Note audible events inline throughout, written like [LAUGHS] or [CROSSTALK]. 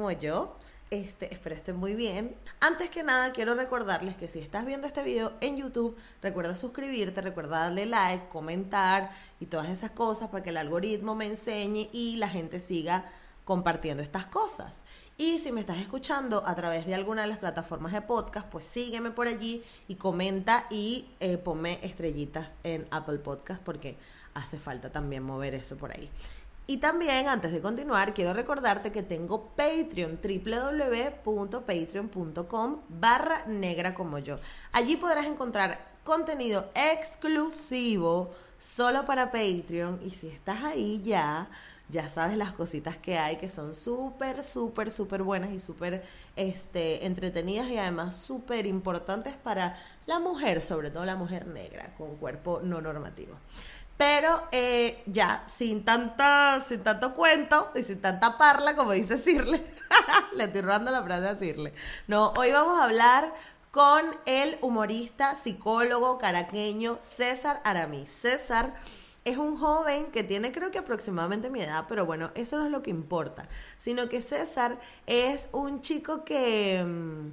como yo. Este, espero estén muy bien. Antes que nada, quiero recordarles que si estás viendo este video en YouTube, recuerda suscribirte, recuerda darle like, comentar y todas esas cosas para que el algoritmo me enseñe y la gente siga compartiendo estas cosas. Y si me estás escuchando a través de alguna de las plataformas de podcast, pues sígueme por allí y comenta y eh, ponme estrellitas en Apple Podcast porque hace falta también mover eso por ahí. Y también, antes de continuar, quiero recordarte que tengo Patreon, www.patreon.com barra negra como yo. Allí podrás encontrar contenido exclusivo solo para Patreon. Y si estás ahí ya, ya sabes las cositas que hay que son súper, súper, súper buenas y súper este, entretenidas y además súper importantes para la mujer, sobre todo la mujer negra con cuerpo no normativo. Pero eh, ya, sin tanta, sin tanto cuento y sin tanta parla, como dice Cirle, [LAUGHS] le estoy robando la frase a Cirle. No, hoy vamos a hablar con el humorista, psicólogo caraqueño César Aramis. César es un joven que tiene creo que aproximadamente mi edad, pero bueno, eso no es lo que importa, sino que César es un chico que... Mm,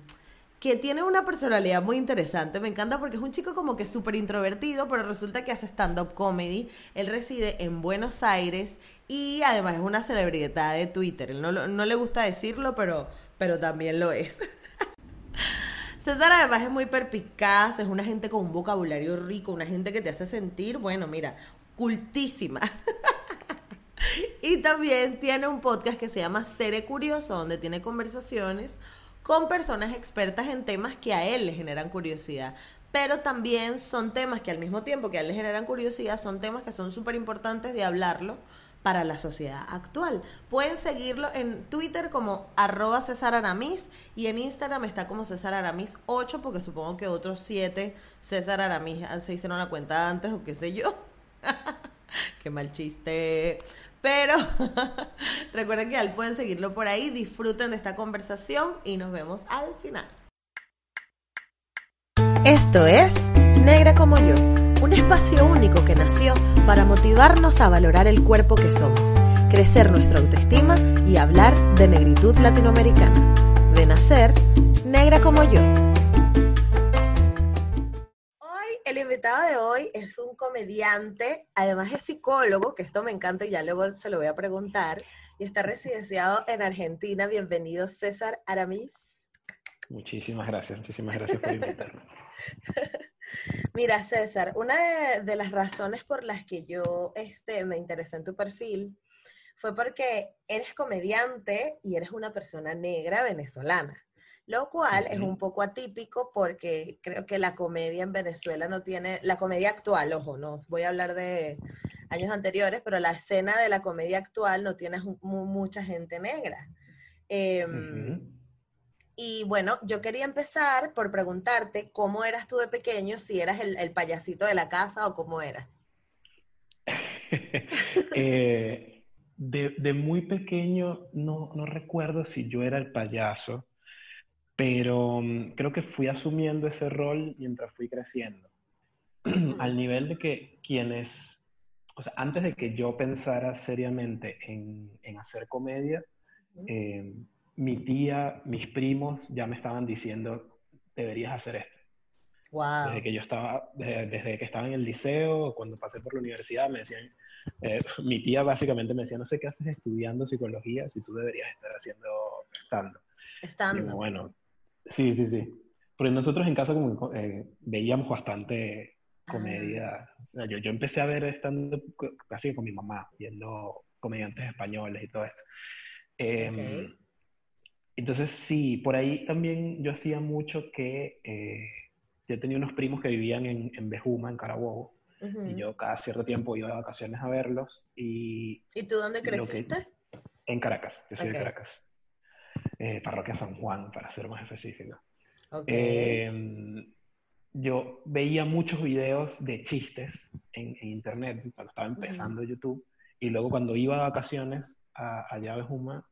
que tiene una personalidad muy interesante. Me encanta porque es un chico como que súper introvertido, pero resulta que hace stand-up comedy. Él reside en Buenos Aires y además es una celebridad de Twitter. no, no le gusta decirlo, pero, pero también lo es. [LAUGHS] César además es muy perpicaz, es una gente con un vocabulario rico, una gente que te hace sentir, bueno, mira, cultísima. [LAUGHS] y también tiene un podcast que se llama Sere Curioso, donde tiene conversaciones con personas expertas en temas que a él le generan curiosidad. Pero también son temas que al mismo tiempo que a él le generan curiosidad, son temas que son súper importantes de hablarlo para la sociedad actual. Pueden seguirlo en Twitter como arroba César Aramis y en Instagram está como César Aramis 8 porque supongo que otros 7 César Aramis se hicieron la cuenta antes o qué sé yo. [LAUGHS] qué mal chiste. Pero [LAUGHS] recuerden que al pueden seguirlo por ahí, disfruten de esta conversación y nos vemos al final. Esto es Negra como yo, un espacio único que nació para motivarnos a valorar el cuerpo que somos, crecer nuestra autoestima y hablar de negritud latinoamericana. De nacer, negra como yo. El invitado de hoy es un comediante, además es psicólogo, que esto me encanta y ya luego se lo voy a preguntar, y está residenciado en Argentina. Bienvenido, César Aramis. Muchísimas gracias, muchísimas gracias por invitarme. [LAUGHS] Mira, César, una de, las razones por las que yo este, me interesé en tu perfil fue porque eres comediante y eres una persona negra venezolana lo cual es un poco atípico porque creo que la comedia en Venezuela no tiene, la comedia actual, ojo, no voy a hablar de años anteriores, pero la escena de la comedia actual no tiene mucha gente negra. Em, y bueno, yo quería empezar por preguntarte cómo eras tú de pequeño, si eras el, payasito de la casa o cómo eras. [LAUGHS] Eh, de, de, muy pequeño no, no recuerdo si yo era el payaso pero mm, creo que fui asumiendo ese rol mientras fui creciendo. [CLEARS THROAT] Al nivel de que quienes, o sea, antes de que yo pensara seriamente en, en hacer comedia, eh, mi tía, mis primos ya me estaban diciendo, deberías hacer esto. Wow. Desde que yo estaba, desde, que estaba en el liceo, cuando pasé por la universidad, me decían, eh, [LAUGHS] mi tía básicamente me decía, no sé qué haces estudiando psicología si tú deberías estar haciendo estando. Estando. bueno, Sí, sí, sí. Porque nosotros en casa como, eh, veíamos bastante comedia. Ah. O sea, yo, yo empecé a ver estando casi con mi mamá, viendo comediantes españoles y todo esto. Em, entonces, sí, por ahí también yo hacía mucho que eh, yo tenía unos primos que vivían en, en Bejuma, en Carabobo, y yo cada cierto tiempo iba de vacaciones a verlos. ¿Y, ¿Y tú dónde creciste? en Caracas, yo soy de Caracas. Eh, parroquia San Juan, para ser más específico. Em, yo veía muchos videos de chistes en, internet cuando estaba empezando YouTube y luego cuando iba a vacaciones a, a Juma,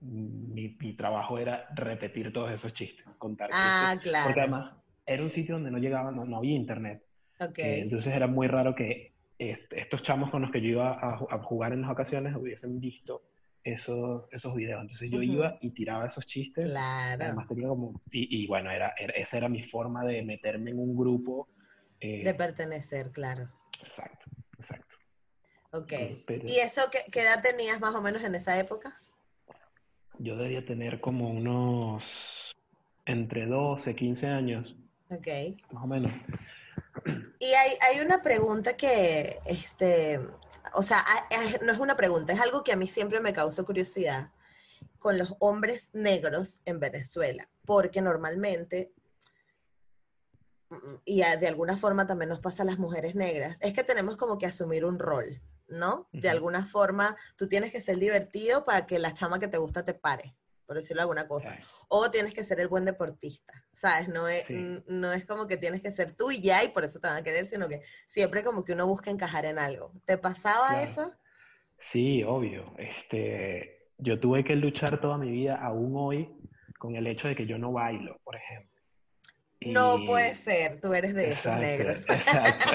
mi, mi, trabajo era repetir todos esos chistes, contar ah, Claro. Porque además era un sitio donde no llegaba, no, no había internet. Okay. Eh, entonces era muy raro que estos chamos con los que yo iba a, a, jugar en las vacaciones hubiesen visto esos, esos videos. Entonces yo iba y tiraba esos chistes. Claro. Además tenía como... Y, y bueno, era, esa era mi forma de meterme en un grupo. Eh, de pertenecer, claro. Exacto, exacto. Ok. ¿Y eso qué, qué edad tenías más o menos en esa época? Yo debía tener como unos entre 12, 15 años. Ok. Más o menos. Y hay, hay una pregunta que, este, o sea, no es una pregunta, es algo que a mí siempre me causó curiosidad con los hombres negros en Venezuela, porque normalmente, y de alguna forma también nos pasa a las mujeres negras, es que tenemos como que asumir un rol, ¿no? De alguna forma, tú tienes que ser divertido para que la chama que te gusta te pare por decirlo alguna cosa. O tienes que ser el buen deportista, ¿sabes? No es, no es como que tienes que ser tú y ya y por eso te van a querer, sino que siempre como que uno busca encajar en algo. ¿Te pasaba eso? Sí, obvio. Este, yo tuve que luchar toda mi vida, aún hoy, con el hecho de que yo no bailo, por ejemplo. No puede ser, tú eres de esos negros. [LAUGHS] Exacto,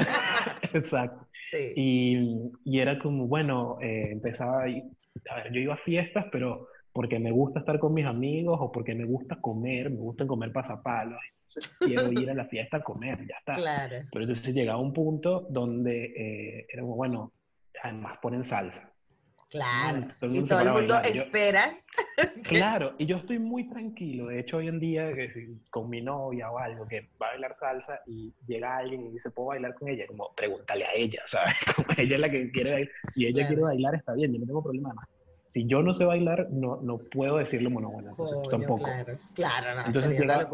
exacto. Sí. Y, y, era como, bueno, eh, empezaba, a ver, yo iba a fiestas, pero porque me gusta estar con mis amigos o porque me gusta comer, me gusta comer pasapalos, entonces quiero ir a la fiesta a comer, ya está. Claro. Pero entonces llegaba un punto donde eh, era como, bueno, además ponen salsa. Claro. y todo el mundo espera. [LAUGHS] claro, y yo estoy muy tranquilo. De hecho, hoy en día, con mi novia o algo que va a bailar salsa y llega alguien y dice, ¿puedo bailar con ella? Como, pregúntale a ella, ¿sabes? [LAUGHS] Como ella es la que quiere bailar. Si ella quiere bailar, está bien, yo no tengo problema más si yo no sé bailar, no, no puedo decirle bueno, bueno, entonces tampoco. Claro, claro, no, entonces llega,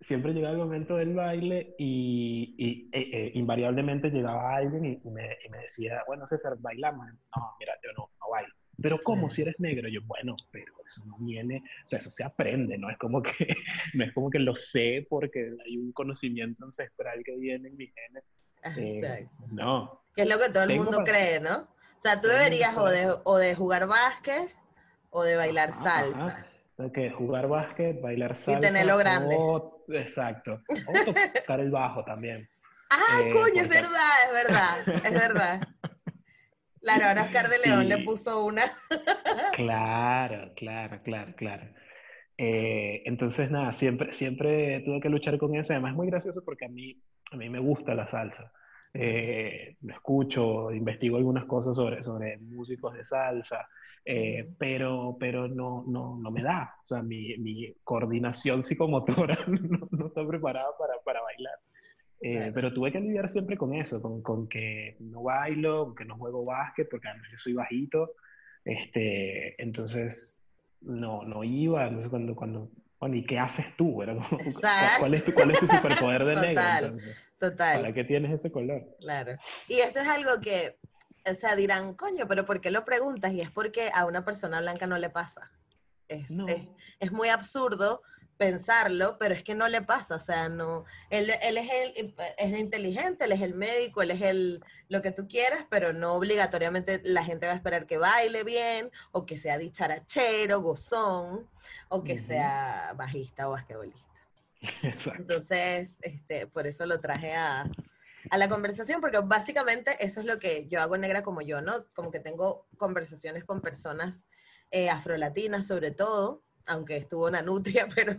siempre llega el momento del baile y, y e, e, invariablemente llegaba alguien y, me, y, me, decía, bueno, César, bailamos. No, mira, yo no, no bailo. Pero ¿cómo si eres negro? Yo, bueno, pero eso no viene, o sea, eso se aprende, ¿no? Es como que, [LAUGHS] no es como que lo sé porque hay un conocimiento ancestral que viene en mi genes. Eh, no. Que es lo que todo el mundo cree, ¿no? O sea, tú deberías o de, o de jugar básquet o de bailar salsa. Ok, jugar básquet, bailar salsa. Y tenerlo grande. exacto. [LAUGHS] O tocar el bajo también. Ah, eh, coño, es verdad, es verdad, es verdad. [LAUGHS] Claro, ahora Oscar de León le puso una. claro, claro, claro, claro. Eh, entonces, nada, siempre, siempre tuve que luchar con eso. Además, es muy gracioso porque a mí, a mí me gusta la salsa eh, escucho, investigo algunas cosas sobre, sobre músicos de salsa, eh, pero, pero no, no, no, me da. O sea, mi, mi coordinación psicomotora [LAUGHS] no, no, está preparada para, para bailar. Eh, pero tuve que lidiar siempre con eso, con, con, que no bailo, que no juego básquet, porque además yo soy bajito. Este, entonces, no, no iba. Entonces, cuando, cuando bueno, ¿y qué haces tú? [LAUGHS] ¿Cuál, es tu, ¿Cuál es tu superpoder de negro? Total. ¿Para qué tienes ese color? Claro. Y esto es algo que, o sea, dirán, coño, pero ¿por qué lo preguntas? Y es porque a una persona blanca no le pasa. Es, es, muy absurdo pensarlo, pero es que no le pasa, o sea, no, él, él es, el, es inteligente, él es el médico, él es el, lo que tú quieras, pero no obligatoriamente la gente va a esperar que baile bien, o que sea dicharachero, gozón, o que sea bajista o basquetbolista. [LAUGHS] Entonces, este, por eso lo traje a, a, la conversación, porque básicamente eso es lo que yo hago negra como yo, ¿no? Como que tengo conversaciones con personas eh, afrolatinas sobre todo, aunque estuvo una nutria, [LAUGHS] pero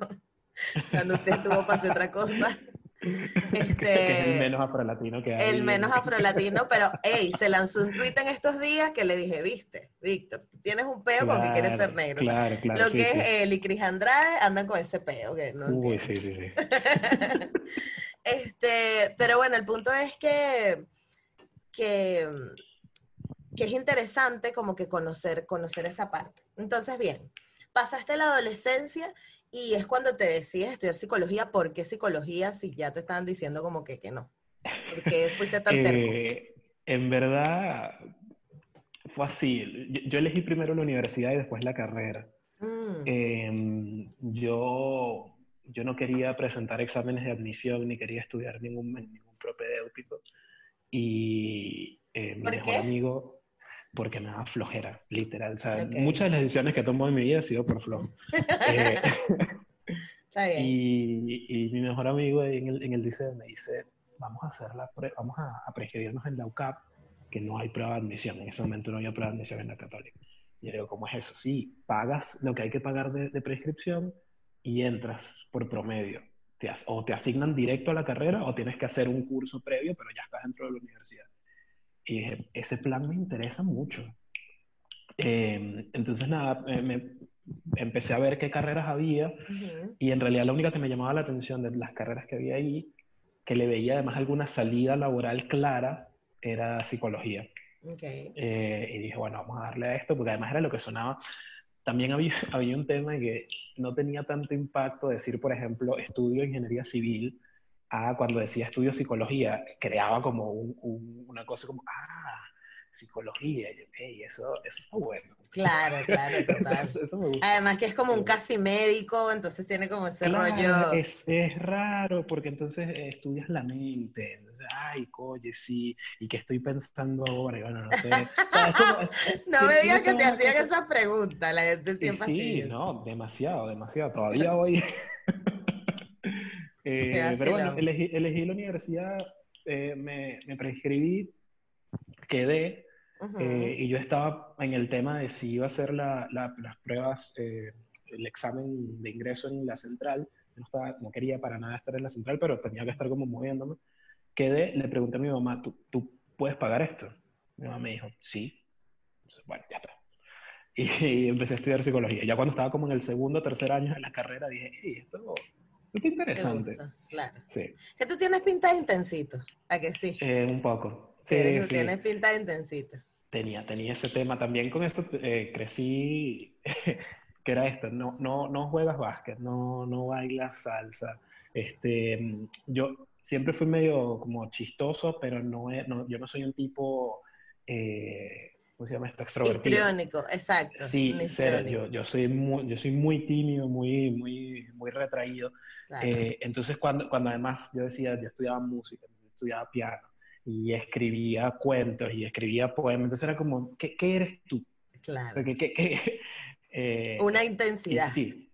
[LAUGHS] la nutria estuvo para hacer otra cosa. [LAUGHS] Este, el menos afrolatino que hay. El menos afrolatino, pero [LAUGHS] hey, se lanzó un tweet en estos días que le dije, viste, Víctor, tú tienes un peo con que quieres ser negro. Claro, claro, Lo que es él y Cris Andrade andan con ese peo. Que no Uy, sí, sí, sí. [LAUGHS] este, pero bueno, el punto es que, que, que es interesante como que conocer, conocer esa parte. Entonces, bien, pasaste la adolescencia y es cuando te decides estudiar psicología, ¿por qué psicología si ya te estaban diciendo como que, que no? ¿Por qué fuiste tan terco? Eh, en verdad, fue así. Yo, yo elegí primero la universidad y después la carrera. Mm, Em, yo, yo no quería presentar exámenes de admisión ni quería estudiar ningún, ningún propedéutico. Y eh, mi ¿Por mejor qué? amigo, porque me daba flojera, literal. O sea, Ok. muchas de las decisiones que tomo en mi vida han sido por flojo. Eh, [LAUGHS] Está bien. y, y mi mejor amigo en el, en el liceo me dice, vamos a hacer la vamos a, a prescribirnos en la UCAP, que no hay prueba de admisión. En ese momento no había prueba de admisión en la católica. Y yo digo, ¿cómo es eso? Sí, pagas lo que hay que pagar de, de prescripción y entras por promedio. Te o te asignan directo a la carrera o tienes que hacer un curso previo, pero ya estás dentro de la universidad. Y dije, ese plan me interesa mucho. Eh, entonces, nada, eh, me- empecé a ver qué carreras había Ujú. y en realidad la única que me llamaba la atención de las carreras que había ahí, que le veía además alguna salida laboral clara, era psicología. Ok. Eh, y dije, bueno, vamos a darle a esto, porque además era lo que sonaba. También había, [LAUGHS] había un tema que no tenía tanto impacto decir, por ejemplo, estudio ingeniería civil, a cuando decía estudio psicología, creaba como un- un- una cosa como, ah, psicología, y yo, "Ey, eso, eso está bueno. Claro, claro, [LAUGHS] total. eso, eso me gusta. Además que es como un casi médico, entonces tiene como ese Claro, rollo. Es, es raro porque entonces eh, estudias la mente. Entonces, Ay, oye, sí. ¿Y qué estoy pensando ahora? Y bueno, no sé. Como- es- No me digas que te hacían cosa- esa pregunta, la gente siempre sí, así. no, demasiado, demasiado. Todavía hoy. [LAUGHS] Eh, pero bueno, elegí, elegí la universidad, eh, me, me prescribí, quedé. Ujú. Eh, y yo estaba en el tema de si iba a hacer la- la- las pruebas, eh, el examen de ingreso en la central. No, estaba- no quería para nada estar en la central, pero tenía que estar como moviéndome. Quedé, le pregunté a mi mamá, ¿tú, tú puedes pagar esto? Mi mamá me dijo, sí. Entonces, bueno, ya está. [LAUGHS] Y, empecé a estudiar psicología. Ya cuando estaba como en el segundo o tercer año de la carrera, dije, esto está ¿Te interesante. gusta? Claro. Sí, Que tú tienes pinta de intensito, ¿a que sí? eh, un poco. Sí, Tienes- sí. Tienes pinta de intensito. tenía, tenía ese tema también con esto eh, crecí [LAUGHS] que era esto no, no, no juegas básquet no, no bailas salsa este, yo siempre fui medio como chistoso pero no, no yo no soy un tipo eh, ¿cómo se llama esto? extrovertido Histriónico, exacto. sí histriónico, yo, yo soy muy yo soy muy tímido muy muy muy retraído claro. eh, entonces, cuando, cuando además yo decía, yo estudiaba música, estudiaba piano, y escribía cuentos y escribía poemas, entonces era como, ¿qué, qué eres tú? claro. ¿Qué, qué-? [LAUGHS] Eh, Una intensidad. sí,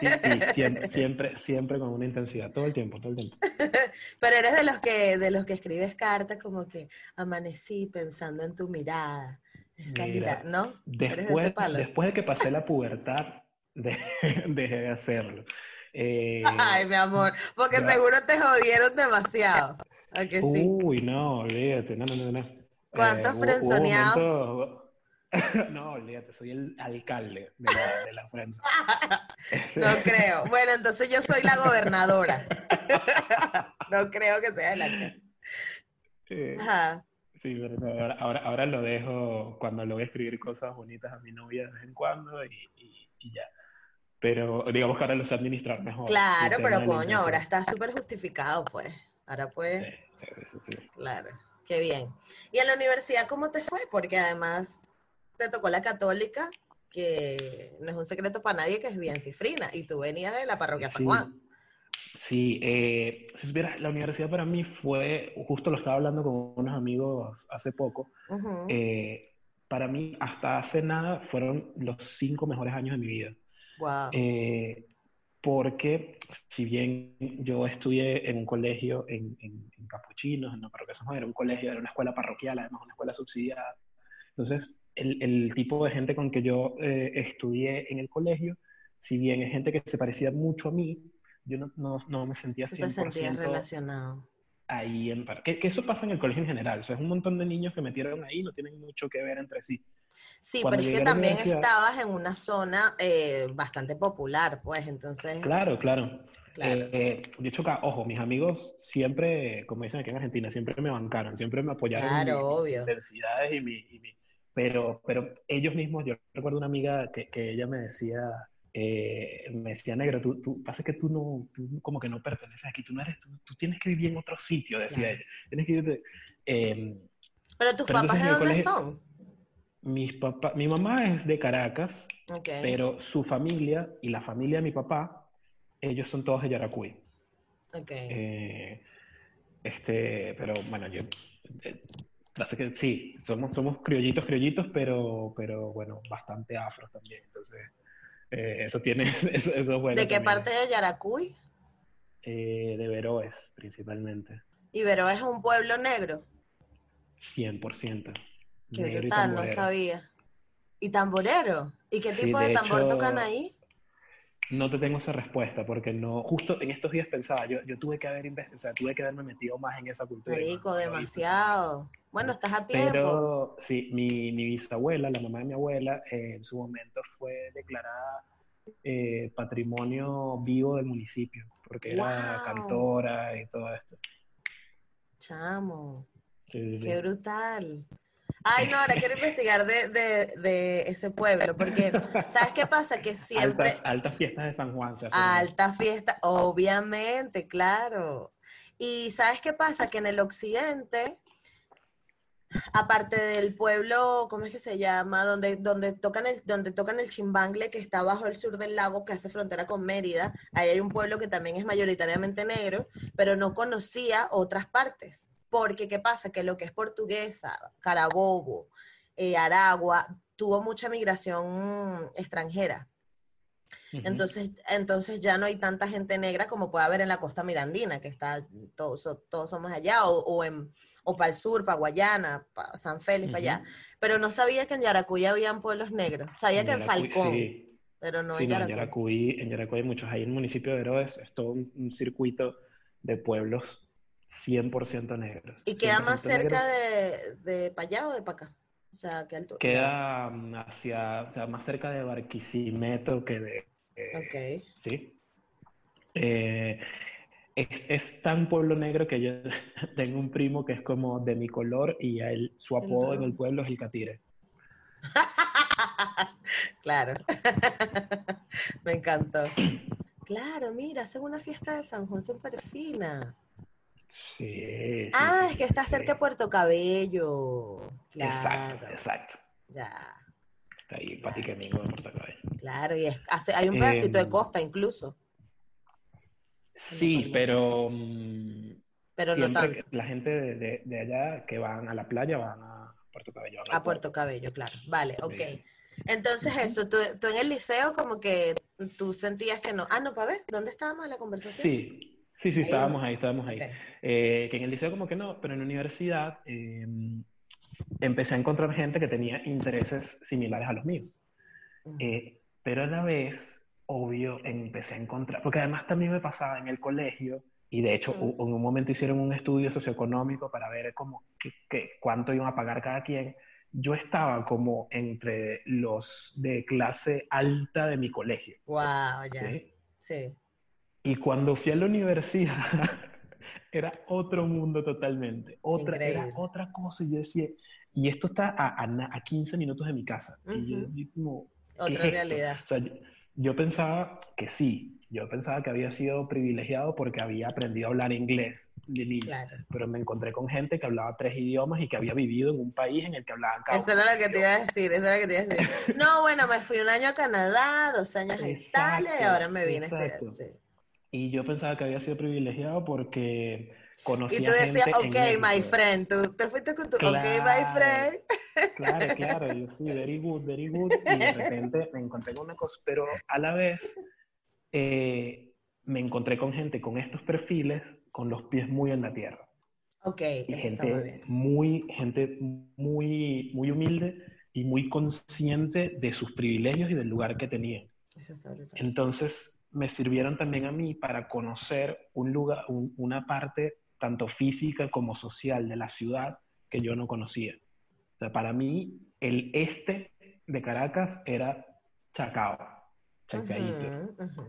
sí, sí, siempre, siempre, siempre con una intensidad, todo el tiempo, todo el tiempo. [LAUGHS] Pero eres de los que de los que escribes cartas como que amanecí pensando en tu mirada. Después, después de que pasé la pubertad, [LAUGHS] de- dejé de hacerlo. Eh, Ay, mi amor, porque seguro te jodieron demasiado. ¿A que sí? Uy, no, olvídate, no, no, no, no. ¿Cuántos hubo frenzoneados? [LAUGHS] no, olvídate, soy el alcalde de la, de la. [LAUGHS] No creo. Bueno, entonces yo soy la gobernadora. No creo que sea la Eh, Ajá. Sí, pero no, ahora, ahora, ahora lo dejo cuando le voy a escribir cosas bonitas a mi novia de vez en cuando y, y- y ya. Pero digamos que ahora lo sé administrar mejor. Claro, pero coño, ahora está súper justificado, pues. Ahora pues, Sí, sí, sí, sí. claro. Qué bien. ¿Y en la universidad cómo te fue? Porque además te tocó la católica, que no es un secreto para nadie que es bien cifrina, y tú venías de la parroquia San Juan. Sí, eh, si supieras, la universidad para mí fue, justo lo estaba hablando con unos amigos hace poco, Ujú. eh, para mí hasta hace nada fueron los cinco mejores años de mi vida. Wow. Eh, porque si bien yo estudié en un colegio en, en, en Capuchinos, en la parroquia San Juan, era un colegio, era una escuela parroquial, además una escuela subsidiada. Entonces, el, el tipo de gente con que yo eh, estudié en el colegio, si bien es gente que se parecía mucho a mí, yo no, no, no me sentía Tú te sentías 100% relacionado. ahí en par- que, que eso pasa en el colegio en general, o sea, es un montón de niños que metieron ahí, no tienen mucho que ver entre sí. Sí, Cuando pero es que también estabas en una zona eh, bastante popular, pues, entonces, Claro, claro. Claro. Eh, eh, de hecho, ca- ojo, mis amigos siempre, como dicen aquí en Argentina, siempre me bancaron, siempre me apoyaron en Claro, mis obvio. intensidades y mi, y mi- pero, pero ellos mismos, yo recuerdo una amiga que, que ella me decía, eh, me decía, negro, tú, tú, pasa que tú no, tú como que no perteneces aquí, tú no eres, tú, tú tienes que vivir en otro sitio, decía ella. Tienes que irte, eh, ¿Pero tus pero papás de dónde colegio- son? mis papá, mi mamá es de Caracas, pero su familia y la familia de mi papá, ellos son todos de Yaracuy. Eh, este, pero bueno, yo, eh, que sí, somos, somos criollitos, criollitos, pero, pero bueno, bastante afros también. Entonces, eh, eso tiene, [LAUGHS] eso, eso es bueno ¿De qué también. parte de Yaracuy? Eh, de Veroes, principalmente. Ibero es un pueblo negro. 100%. Qué Negro y brutal, no sabía. ¿Y tamborero? ¿Y qué Sí, tipo de de tambor hecho, tocan ahí? No te tengo esa respuesta porque no, justo en estos días pensaba, yo, yo tuve que haber o sea, tuve que haberme metido más en esa cultura. no- no sí. demasiado. Bueno, estás a tiempo. Pero sí, mi, mi bisabuela, la mamá de mi abuela, eh, en su momento fue declarada eh, patrimonio vivo del municipio, porque era cantora y todo esto. Chamo, Sí, sí, sí. qué brutal. Ay, no, ahora quiero investigar de, de, de ese pueblo, porque, ¿sabes qué pasa? Que [LAUGHS] siempre... Altas, altas fiestas de San Juan se hacen. Alta fiesta, obviamente, claro. Y ¿sabes qué pasa? Que en el occidente, aparte del pueblo, ¿cómo es que se llama? Donde, donde, tocan el, donde tocan el chimbangle, que está bajo el sur del lago, que hace frontera con Mérida, ahí hay un pueblo que también es mayoritariamente negro, pero no conocía otras partes. Porque, ¿qué pasa? Que lo que es portuguesa, Carabobo, eh, Aragua, tuvo mucha migración extranjera. Entonces, entonces ya no hay tanta gente negra como puede haber en la costa mirandina, que está, todos, todos somos allá, o, o, en, o para el sur, para Guayana, para San Félix, para allá. Pero no sabía que en Yaracuy habían pueblos negros. Sabía que en Falcón, Sí, pero no sí, en no, en Yaracuy. En Yaracuy hay muchos. Ahí en el municipio de Veroes es todo un, un circuito de pueblos 100% negros. ¿Y queda más 100% negros. cerca de, de para allá o de para acá? O sea, ¿qué altura? Queda mm, hacia, o sea, más cerca de Barquisimeto que de... eh, Ok. Sí. Eh, es, es tan pueblo negro que yo [LAUGHS] tengo un primo que es como de mi color y él, su apodo en el pueblo es el Catire. [LAUGHS] claro. [LAUGHS] Me encantó. [CLEARS THROAT] Claro, mira, hacen una fiesta de San Juan súper fina. Sí. Ah, sí, es que está sí. cerca de Puerto Cabello. Exacto, Claro, exacto. Ya, Está ahí Patiquemingo de Puerto Cabello. claro, y es- hace, hay un pedacito de Em, costa incluso, Sí, pero, mm, pero no tanto. la gente de, de- de allá que van a la playa van a Puerto Cabello. A Puerto Cabello, claro. Vale, ok. Sí. Entonces eso, tú, tú en el liceo como que tú sentías que no. Ah, no, para ver, ¿dónde estábamos en la conversación? Sí, sí, sí, Ahí estábamos ahí, estábamos ahí. Eh, que en el liceo como que no, pero en la universidad eh, empecé a encontrar gente que tenía intereses similares a los míos. Eh, pero a la vez, obvio, empecé a encontrar, porque además también me pasaba en el colegio, y de hecho Ujú. u- en un momento hicieron un estudio socioeconómico para ver cómo, qué- qué- cuánto iban a pagar cada quien. Yo estaba como entre los de clase alta de mi colegio. Wow, ya. ¿sí? Sí. Y cuando fui a la universidad, [LAUGHS] era otro mundo totalmente. Otra, era otra cosa. Y yo decía, y esto está a, a, a 15 minutos de mi casa. Y yo, Ujú. yo como, ¿qué Otra es realidad. O sea, yo, yo pensaba que sí. Yo pensaba que había sido privilegiado porque había aprendido a hablar inglés de niño. Claro. Pero me encontré con gente que hablaba tres idiomas y que había vivido en un país en el que hablaban cada Eso era lo que te iba a decir, eso era lo que te iba a decir. [LAUGHS] No, bueno, me fui un año a Canadá, dos años a Italia y Exacto, ahora me vine a estudiar. exacto. sí. Y yo pensaba que había sido privilegiado porque conocía Y tú decías, gente en ok, my México. friend, tú te fuiste con tu, ok, my Claro. friend. Claro, claro, yo sí, very good, very good. Y de repente [LAUGHS] me encontré con una cosa, pero a la vez eh, me encontré con gente con estos perfiles, con los pies muy en la tierra. Ok, Y eso está muy gente bien. muy, gente muy, muy humilde y muy consciente de sus privilegios y del lugar que tenían. Eso está. Entonces me sirvieron también a mí para conocer un lugar, un- una parte tanto física como social de la ciudad que yo no conocía. O sea, para mí el este de Caracas era Chacao, Chacaíto. Ujú, ujú.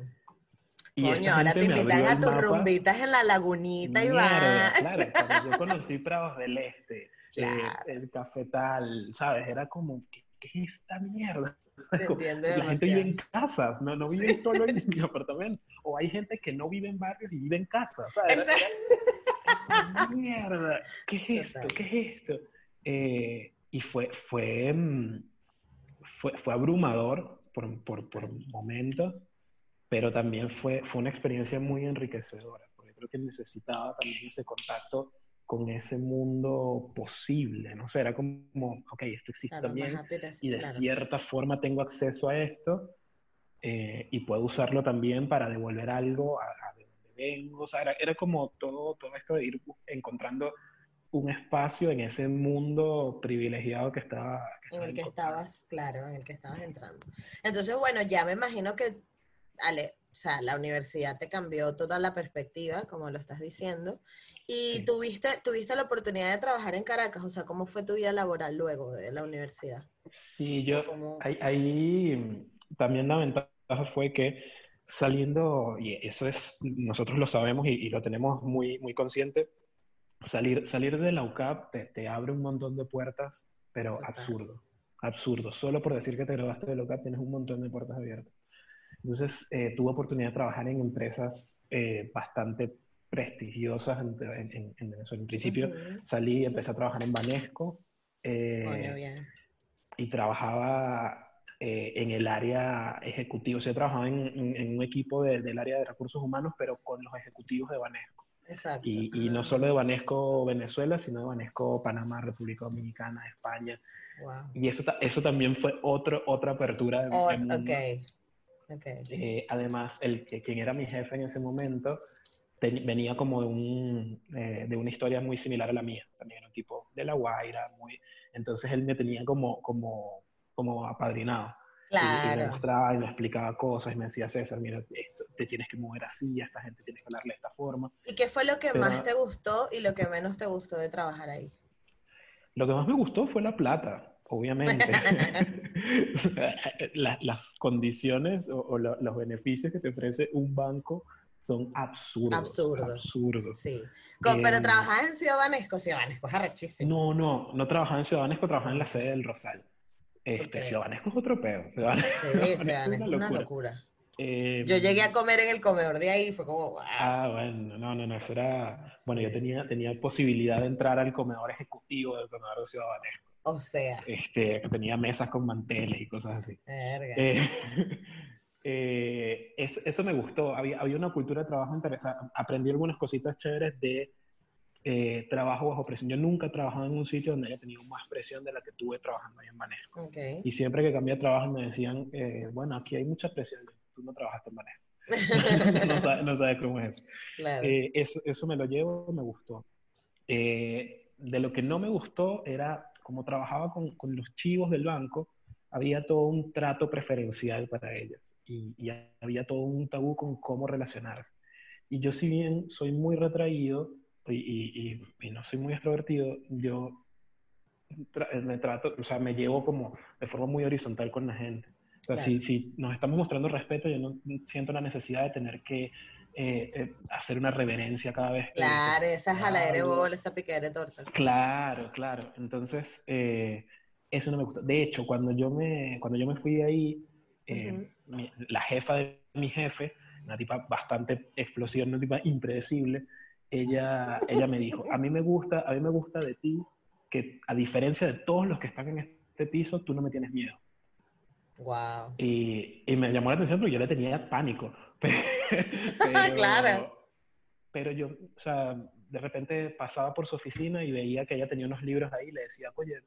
Y Coño, ahora te invitan a tus rumbitas en la lagunita y va. [LAUGHS] claro, yo conocí Prados del Este, eh, Claro. el cafetal, ¿sabes? Era como, ¿qué, ¿qué es esta mierda? [LAUGHS] entiende la gente vive en casas, no, no vive solo en [LAUGHS] mi apartamento. O hay gente que no vive en barrios y vive en casas. mierda, ¿qué es esto? ¿Qué es esto? Eh, y fue, fue, mm, fue, fue abrumador por, por, por momentos, pero también fue, fue una experiencia muy enriquecedora, porque creo que necesitaba también ese contacto con ese mundo posible, ¿no? O sea, era como, ok, esto existe Claro, también, y de claro. cierta forma tengo acceso a esto eh, y puedo usarlo también para devolver algo a, a de donde vengo. O sea, era, era como todo, todo esto de ir encontrando un espacio en ese mundo privilegiado que estaba. que En el que estabas, claro, en el que estabas entrando. Entonces, bueno, ya me imagino que, Ale, sea, la universidad te cambió toda la perspectiva, como lo estás diciendo, y Sí. tuviste, tuviste la oportunidad de trabajar en Caracas, o sea, ¿cómo fue tu vida laboral luego de la universidad? Sí, yo, ahí, ahí, mm, también la ventaja fue que saliendo, y eso es, nosotros lo sabemos y, y lo tenemos muy, muy consciente, salir, salir de la UCAP te, te abre un montón de puertas, pero Total. absurdo, absurdo. Solo por decir que te graduaste de la UCAP tienes un montón de puertas abiertas. Entonces, eh, tuve oportunidad de trabajar en empresas eh, bastante prestigiosas en, en- en- en Venezuela. En principio, Ujú. salí, empecé a trabajar en Banesco. eh, bien. y trabajaba eh, en el área ejecutiva, o sea, trabajaba en, en- un equipo de- del área de recursos humanos, pero con los ejecutivos de Banesco. Exacto. Y, y no solo de Banesco Venezuela, sino de Banesco Panamá, República Dominicana, España. wow. Y eso, eso también fue otro, otra apertura de, Oh, mundo. ok, ok. Eh, además, el, quien era mi jefe en ese momento ten- venía como de, un, eh, de una historia muy similar a la mía. También era un tipo de La Guaira, muy, entonces él me tenía como, como, como apadrinado. Y- Y, me Claro. mostraba y me explicaba cosas y me decía, César, mira, esto, te tienes que mover así, a esta gente tienes que hablarle de esta forma. ¿Y qué fue lo que Pero- más te gustó y lo que menos te gustó de trabajar ahí? Lo que más me gustó fue la plata, obviamente. [LAUGHS] [LAUGHS] O sea, la- las condiciones o, o lo- los beneficios que te ofrece un banco son absurdos. Absurdos. Absurdos. Sí. Con- pero Em, trabajabas en Ciudad Banesco, Ciudad Banesco es arrechísimo. No, no, no trabajaba en Ciudad Banesco, trabajaba en la sede del Rosal. Este, Ok. Ciudad Banesco es otro pedo. Ciudad Banesco- Sí, [LAUGHS] Ciudad Ciudad Banesco Banesco es una locura. Eh, Yo llegué a comer en el comedor de ahí y fue como, wow. Ah, bueno, no, no, no, eso era... Bueno, yo tenía, tenía posibilidad de entrar al comedor ejecutivo del comedor de Ciudad Banesco. O sea, Este, tenía mesas con manteles y cosas así. verga. Eh, [LAUGHS] eh, es- eso me gustó. Había, había una cultura de trabajo interesante. Aprendí algunas cositas chéveres de eh, trabajo bajo presión. Yo nunca he trabajado en un sitio donde haya tenido más presión de la que tuve trabajando ahí en Banesco. Ok. Y siempre que cambié de trabajo me decían, eh, bueno, aquí hay mucha presión. Tú no trabajaste en Banesco. [LAUGHS] [LAUGHS] no, sabes, no cómo es. claro. Eh, eso, eso me lo llevo, me gustó. Eh, de lo que no me gustó era, como trabajaba con, con los chivos del banco, había todo un trato preferencial para ellos y, y había todo un tabú con cómo relacionarse. Y yo si bien soy muy retraído y, y- y- y no soy muy extrovertido, yo tra- me trato, o sea, me llevo como de forma muy horizontal con la gente. O sea, Claro. si, si nos estamos mostrando respeto, yo no siento la necesidad de tener que eh, eh, hacer una reverencia cada vez. Claro, esa jaladera de bola, esa picadera de torta. Claro, claro. Entonces, eh, eso no me gusta. De hecho, cuando yo me, cuando yo me fui de ahí, eh, mi- la jefa de mi jefe, una tipa bastante explosiva, una tipa impredecible, ella, ella me dijo, a mí me gusta, a mí me gusta de ti que a diferencia de todos los que están en este piso, tú no me tienes miedo. Wow. Y, y me llamó la atención porque yo le tenía pánico. [LAUGHS] Pero, Claro. Pero yo, o sea, de repente pasaba por su oficina y veía que ella tenía unos libros ahí y le decía, oye,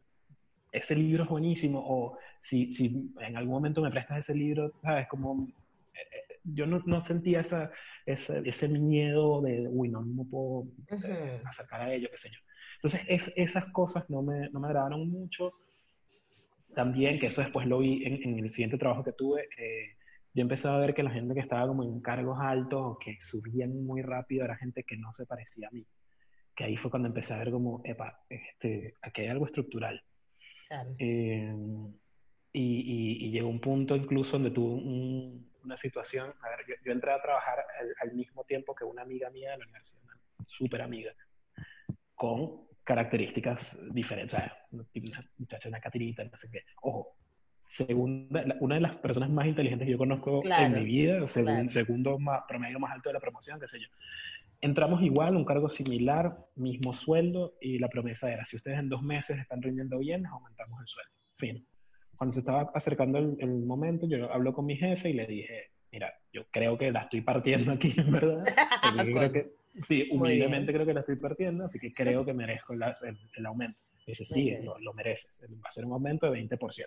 ese libro es buenísimo. O si, si en algún momento me prestas ese libro, ¿sabes? Como eh, eh, yo no, no sentía esa, ese, ese miedo de, uy, no, no me puedo eh, acercar a ello, qué sé yo. Entonces, es, esas cosas no me, no me agradaron mucho. También, que eso después lo vi en, en el siguiente trabajo que tuve, eh, yo empecé a ver que la gente que estaba como en cargos altos o que subían muy rápido era gente que no se parecía a mí. Que ahí fue cuando empecé a ver como, epa, este, aquí hay algo estructural. Claro. Eh, y, y- y llegó un punto incluso donde tuve un- una situación, a ver, yo, yo entré a trabajar al, al mismo tiempo que una amiga mía de la universidad, una súper amiga, con características diferentes, o sea, una una muchacha, una catirita, no sé qué. Ojo, segunda, una de las personas más inteligentes que yo conozco en mi vida, según, segundo más, promedio más alto de la promoción, qué sé yo. Entramos igual, un cargo similar, mismo sueldo, y la promesa era, si ustedes en dos meses están rindiendo bien, aumentamos el sueldo. Fin. Cuando se estaba acercando el, momento, yo hablo con mi jefe y le dije, mira, yo creo que la estoy partiendo aquí, [LAUGHS] en verdad. [LAUGHS] creo que, sí, humildemente creo que la estoy partiendo, así que creo [LAUGHS] que merezco el, el, aumento. Y dice, sí, lo, lo, mereces. Va a ser un aumento de 20%.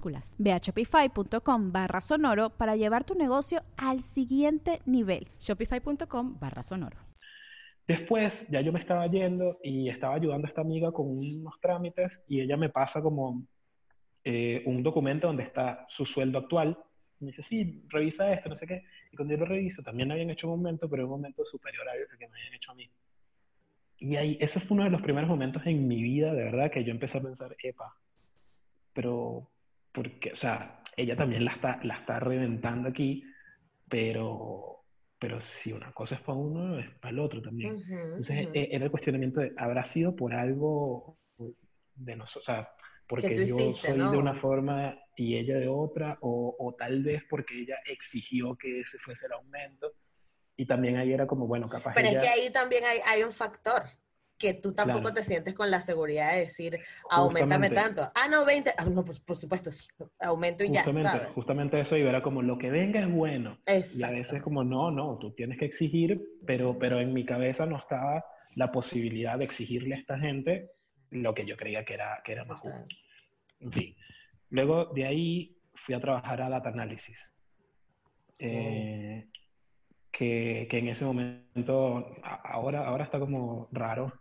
Ve a shopify.com barra sonoro para llevar tu negocio al siguiente nivel. Shopify.com barra sonoro. Después ya yo me estaba yendo y estaba ayudando a esta amiga con unos trámites y ella me pasa como eh, un documento donde está su sueldo actual. me dice, sí, revisa esto, no sé qué. Y cuando yo lo reviso, también habían hecho un momento, pero un momento superior al que me habían hecho a mí. Y ahí, ese fue uno de los primeros momentos en mi vida, de verdad, que yo empecé a pensar, epa, pero porque, o sea, ella también la está, la está reventando aquí, pero, pero si una cosa es para uno, es para el otro también. Entonces, e, era el cuestionamiento de, ¿habrá sido por algo de nosotros? O sea, porque yo soy de una forma y ella de otra, o, o, tal vez porque ella exigió que ese fuese el aumento. Y también ahí era como, bueno, capaz. Pero es que ahí también hay, hay un factor que tú tampoco te sientes con la seguridad de decir, aumentame tanto. Ah, no, 20. Ah, no, por, supuesto, sí, aumento y ya. Justamente eso, y era como lo que venga es bueno. Y a veces como, no, no, tú tienes que exigir, pero, pero en mi cabeza no estaba la posibilidad de exigirle a esta gente lo que yo creía que era, que era más justo. En fin. Luego de ahí fui a trabajar a Data Analysis. Eh, que, que, en ese momento, ahora, ahora está como raro,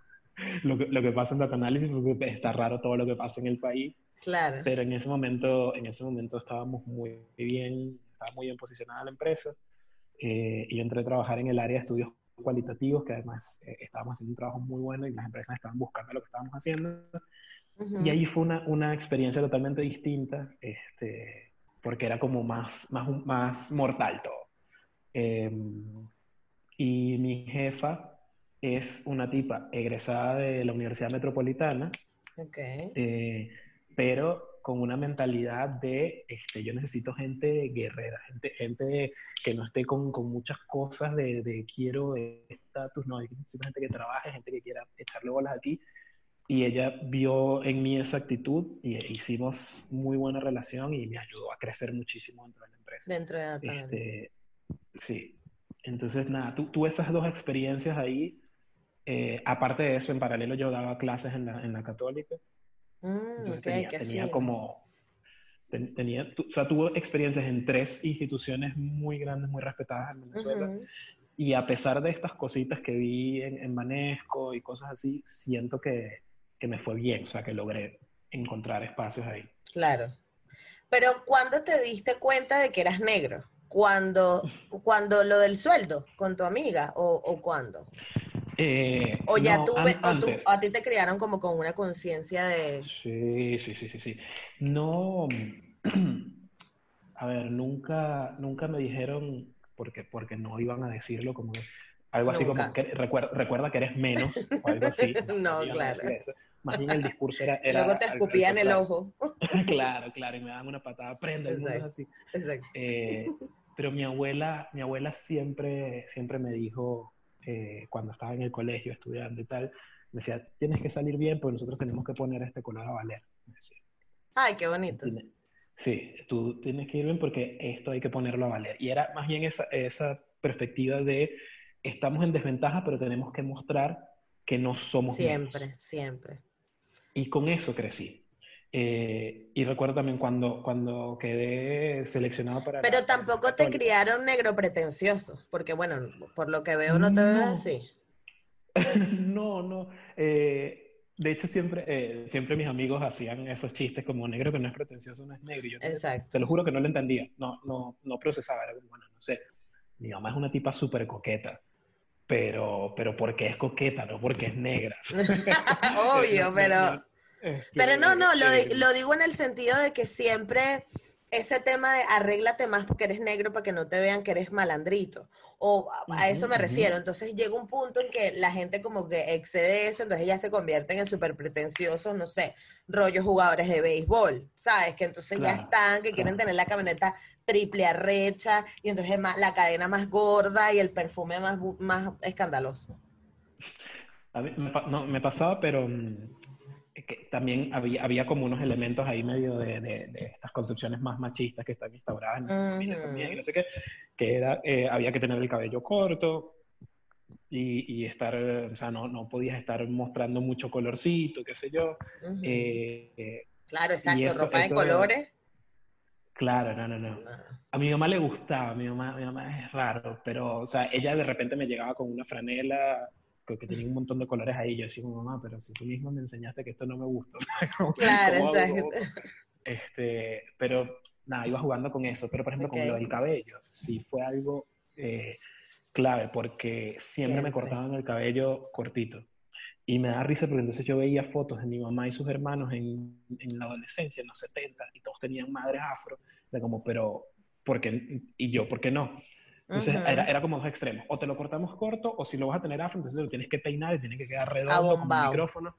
lo, que, lo que pasa en data análisis, porque está raro todo lo que pasa en el país. Claro. Pero en ese momento, en ese momento estábamos muy bien, estaba muy bien posicionada la empresa. Eh, y yo entré a trabajar en el área de estudios cualitativos, que además eh, estábamos haciendo un trabajo muy bueno y las empresas estaban buscando lo que estábamos haciendo. Y ahí fue una, una, experiencia totalmente distinta, este, porque era como más, más, más mortal todo. Em, y mi jefa es una tipa egresada de la Universidad Metropolitana, eh, pero con una mentalidad de, este, yo necesito gente guerrera, gente, gente que no esté con, con muchas cosas de, de quiero estatus, no, necesito gente que trabaje, gente que quiera echarle bolas aquí. Y ella vio en mí esa actitud y hicimos muy buena relación y me ayudó a crecer muchísimo dentro de la empresa. Dentro de la este, Sí. Entonces, nada, tú, tú esas dos experiencias ahí eh, aparte de eso, en paralelo yo daba clases en la, en la católica. Mm, Entonces tenía, como... tenía, o sea, tuvo experiencias en tres instituciones muy grandes, muy respetadas en Venezuela. Y a pesar de estas cositas que vi en, en Manesco y cosas así, siento que, que me fue bien, o sea, que logré encontrar espacios ahí. Claro. Pero ¿cuándo te diste cuenta de que eras negro? ¿Cuando, [LAUGHS] cuando lo del sueldo con tu amiga o, o cuándo? Eh, o ya tú, o a ti te criaron como con una conciencia de... Sí, sí, sí, sí, sí. No, [CLEARS THROAT] a ver, nunca, nunca me dijeron, porque, porque no iban a decirlo como algo así como, que, recuerda, que eres menos, o algo así. [LAUGHS] No, claro. Más bien el discurso era... [LAUGHS] era Luego te escupían el ojo. [LAUGHS] claro, claro, y me daban una patada, prenda, así. Exacto. Eh, pero mi abuela, mi abuela siempre, siempre me dijo eh, cuando estaba en el colegio estudiando y tal, me decía, tienes que salir bien porque nosotros tenemos que poner este color a valer. Ay, qué bonito. Sí, tú tienes que ir bien porque esto hay que ponerlo a valer. Y era más bien esa, esa perspectiva de estamos en desventaja, pero tenemos que mostrar que no somos Siempre, siempre. Y con eso crecí. Eh, y recuerdo también cuando, cuando quedé seleccionado para... Pero tampoco te criaron negro pretencioso, porque bueno, por lo que veo no te veo así. [LAUGHS] no, no. Eh, de hecho, siempre, eh, siempre mis amigos hacían esos chistes como negro que no es pretencioso, no es negro. Y yo Te, lo juro que no lo entendía, no, no, no procesaba. Era como, bueno, no sé. Mi mamá es una tipa súper coqueta, pero, pero porque es coqueta, no porque es negra. [LAUGHS] [LAUGHS] Obvio, pero... pero no, no, lo, lo digo en el sentido de que siempre ese tema de arréglate más porque eres negro para que no te vean que eres malandrito. O a, eso me refiero. Entonces llega un punto en que la gente como que excede eso, entonces ya se convierten en súper pretenciosos, no sé, rollos jugadores de béisbol, ¿sabes? Que entonces ya están, que quieren tener la camioneta triple arrecha y entonces la cadena más gorda y el perfume más, más escandaloso. A mí, no, me pasaba, pero mm, que también había, había como unos elementos ahí medio de, de, estas concepciones más machistas que están instauradas en la familia también, no sé qué, que era, eh, había que tener el cabello corto y, y estar, o sea, no, no, podías estar mostrando mucho colorcito, qué sé yo. Eh, eh, claro, exacto, ropa de colores. Claro, no, no, no. A mi mamá le gustaba, mi mamá, mi mamá es raro, pero, o sea, ella de repente me llegaba con una franela que tenía un montón de colores ahí. Yo decía, mamá, pero si tú mismo me enseñaste que esto no me gusta. [LAUGHS] claro, Este, pero nada, iba jugando con eso. Pero por ejemplo, con lo del cabello, sí fue algo eh, clave, porque siempre, me cortaban el cabello cortito. Y me da risa porque entonces yo veía fotos de mi mamá y sus hermanos en, en la adolescencia, en los 70, y todos tenían madres afro. De como, pero, ¿por qué? Y yo, ¿por qué no? Entonces era, era, como dos extremos. O te lo cortamos corto, o si lo vas a tener afro, entonces lo tienes que peinar y tiene que quedar redondo con el micrófono.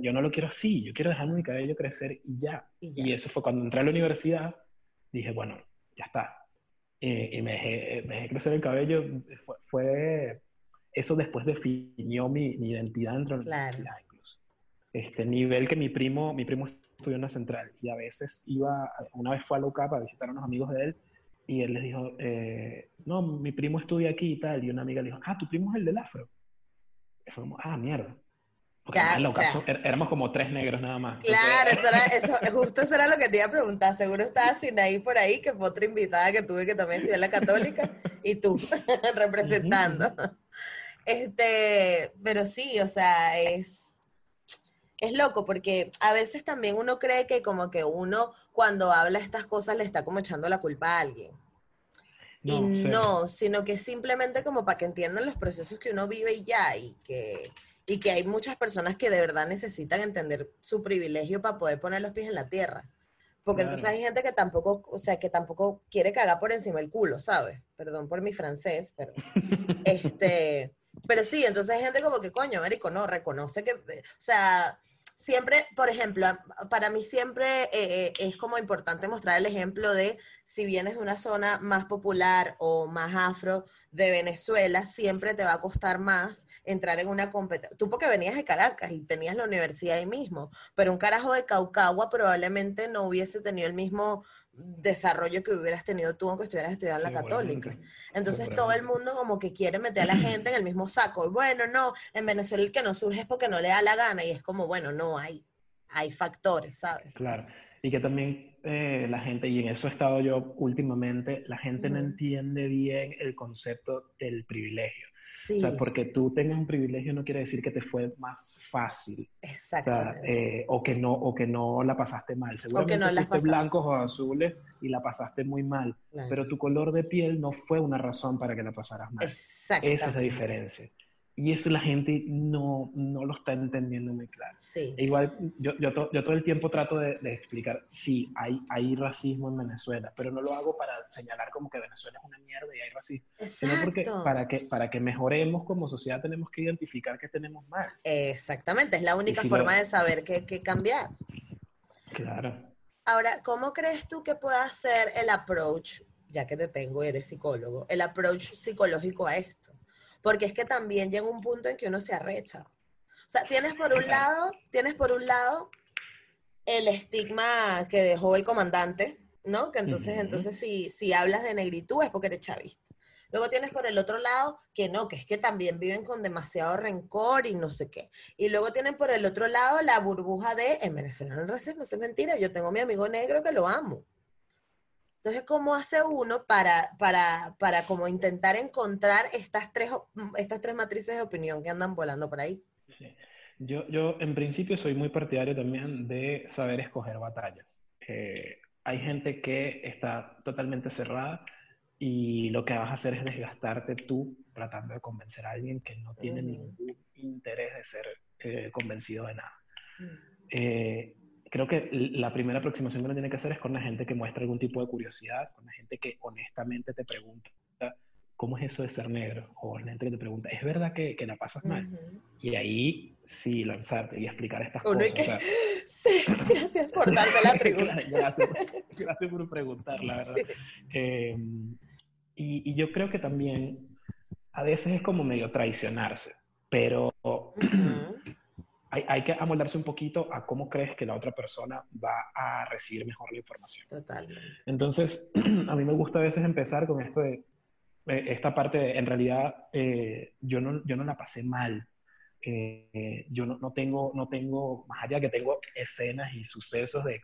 Yo no lo quiero así, yo quiero dejar mi cabello crecer y ya. y eso fue cuando entré a la universidad, dije, bueno, ya está. y me dejé, me dejé, crecer el cabello. Fue, fue, eso después definió mi, mi identidad dentro de la universidad incluso. Este nivel que mi primo, mi primo estudió en la central y a veces iba, una vez fue a Loca para visitar a unos amigos de él y él les dijo, eh, no, mi primo estudia aquí y tal. Y una amiga le dijo, ah, tu primo es el del afro. Y fue como, ah, mierda. Porque en o caso, er, éramos como tres negros nada más. Claro, eso era, [LAUGHS] eso, justo eso era lo que te iba a preguntar. Seguro estaba Sinaí por ahí, que fue otra invitada que tuve que también estudiar la católica, y tú [LAUGHS] representando. Este, pero sí, o sea, es, es loco porque a veces también uno cree que como que uno cuando habla estas cosas le está como echando la culpa a alguien. y no, sino que simplemente como para que entiendan los procesos que uno vive y ya, y que, y que hay muchas personas que de verdad necesitan entender su privilegio para poder poner los pies en la tierra. Porque entonces hay gente que tampoco, o sea, que tampoco quiere cagar por encima el culo, ¿sabes? Perdón por mi francés, pero [LAUGHS] este, pero sí, entonces hay gente como que, coño, Américo, no, reconoce que, o sea, siempre, por ejemplo, para mí siempre eh, eh, es como importante mostrar el ejemplo de si vienes de una zona más popular o más afro de Venezuela, siempre te va a costar más entrar en una competencia. Tú porque venías de Caracas y tenías la universidad ahí mismo, pero un carajo de Caucagua probablemente no hubiese tenido el mismo desarrollo que hubieras tenido tú aunque estuvieras estudiando la católica. Entonces todo el mundo como que quiere meter a la gente en el mismo saco. Bueno, no, en Venezuela el que no surge es porque no le da la gana y es como, bueno, no, hay, hay factores, ¿sabes? Claro. Y que también eh, la gente, y en eso he estado yo últimamente, la gente no entiende bien el concepto del privilegio. O sea, porque tú tengas un privilegio no quiere decir que te fue más fácil. Exacto. O, eh, o, que no, o que no la pasaste mal. Seguramente o que no fuiste blancos o azules y la pasaste muy mal. Pero tu color de piel no fue una razón para que la pasaras mal. Esa es la diferencia. Y eso la gente no, no lo está entendiendo muy claro. Sí. E igual, yo, yo, yo, todo el tiempo trato de, de, explicar, sí, hay, hay racismo en Venezuela, pero no lo hago para señalar como que Venezuela es una mierda y hay racismo, Exacto. sino porque para que, para que mejoremos como sociedad tenemos que identificar que tenemos mal. Exactamente, es la única forma de saber qué, qué cambiar. Claro. Ahora, ¿cómo crees tú que pueda ser el approach, ya que te tengo, eres psicólogo, el approach psicológico a esto? Porque es que también llega un punto en que uno se arrecha. O sea, tienes por un lado, tienes por un lado el estigma que dejó el comandante, ¿no? Que entonces, entonces si, si hablas de negritud es porque eres chavista. Luego tienes por el otro lado que no, que es que también viven con demasiado rencor y no sé qué. Y luego tienen por el otro lado la burbuja de, en Venezuela no racismo, es mentira, yo tengo a mi amigo negro que lo amo. Entonces, ¿cómo hace uno para, para, para como intentar encontrar estas tres, estas tres matrices de opinión que andan volando por ahí? Sí. Yo, yo, en principio, soy muy partidario también de saber escoger batallas. Eh, hay gente que está totalmente cerrada y lo que vas a hacer es desgastarte tú tratando de convencer a alguien que no tiene ningún interés de ser eh, convencido de nada. Eh, creo que la primera aproximación que uno tiene que hacer es con la gente que muestra algún tipo de curiosidad, con la gente que honestamente te pregunta ¿cómo es eso de ser negro? O la gente que te pregunta, ¿es verdad que, que la pasas mal? Y ahí sí lanzarte y explicar estas cosas. [LAUGHS] sí, gracias por darme la [LAUGHS] pregunta. gracias, gracias, por preguntar, la verdad. Em, y, y, yo creo que también a veces es como medio traicionarse, pero hay, hay, que amoldarse un poquito a cómo crees que la otra persona va a recibir mejor la información. Totalmente. Entonces, [CLEARS THROAT] a mí me gusta a veces empezar con esto de eh, esta parte, en realidad, eh, yo, no, yo no la pasé mal. Eh, yo no, no, tengo, no tengo, más allá que tengo escenas y sucesos de,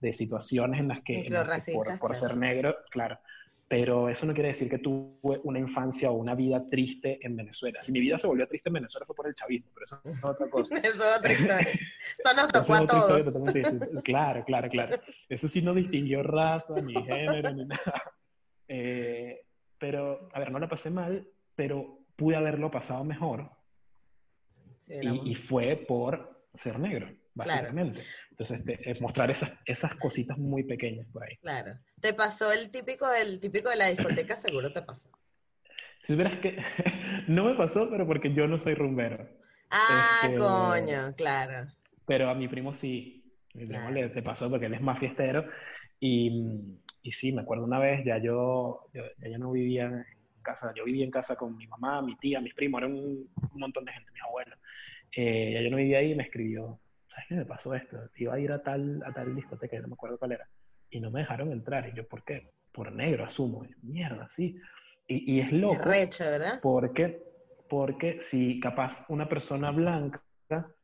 de, situaciones en las que, por, por ser negro, claro, pero eso no quiere decir que tuve una infancia o una vida triste en Venezuela. Si mi vida se volvió triste en Venezuela fue por el chavismo, pero eso es otra cosa. [LAUGHS] eso es otra historia. Eso nos tocó a todos. claro, claro, claro. Eso sí no distinguió raza, ni género, ni nada. Eh, pero, a ver, no la pasé mal, pero pude haberlo pasado mejor. y, fue por ser negro, básicamente. Entonces, es mostrar esas, esas cositas muy pequeñas por ahí. Claro. ¿Te pasó el típico, el típico de la discoteca? Seguro te pasó. Si verás que [LAUGHS] no me pasó, pero porque yo no soy rumbero. Ah, este, coño, claro. Pero a mi primo sí. Mi primo le te pasó porque él es más fiestero y y sí, me acuerdo una vez, ya yo, ya yo no vivía en casa, yo vivía en casa con mi mamá, mi tía, mis primos, era un, montón de gente, mis abuelos. Eh, ya yo no vivía ahí y me escribió, ¿sabes qué me pasó esto? Iba a ir a tal, a tal discoteca, no me acuerdo cuál era, y no me dejaron entrar. Y yo, ¿por qué? Por negro, asumo. mierda, sí. Y, y es loco. recho, ¿verdad? Porque, porque si capaz una persona blanca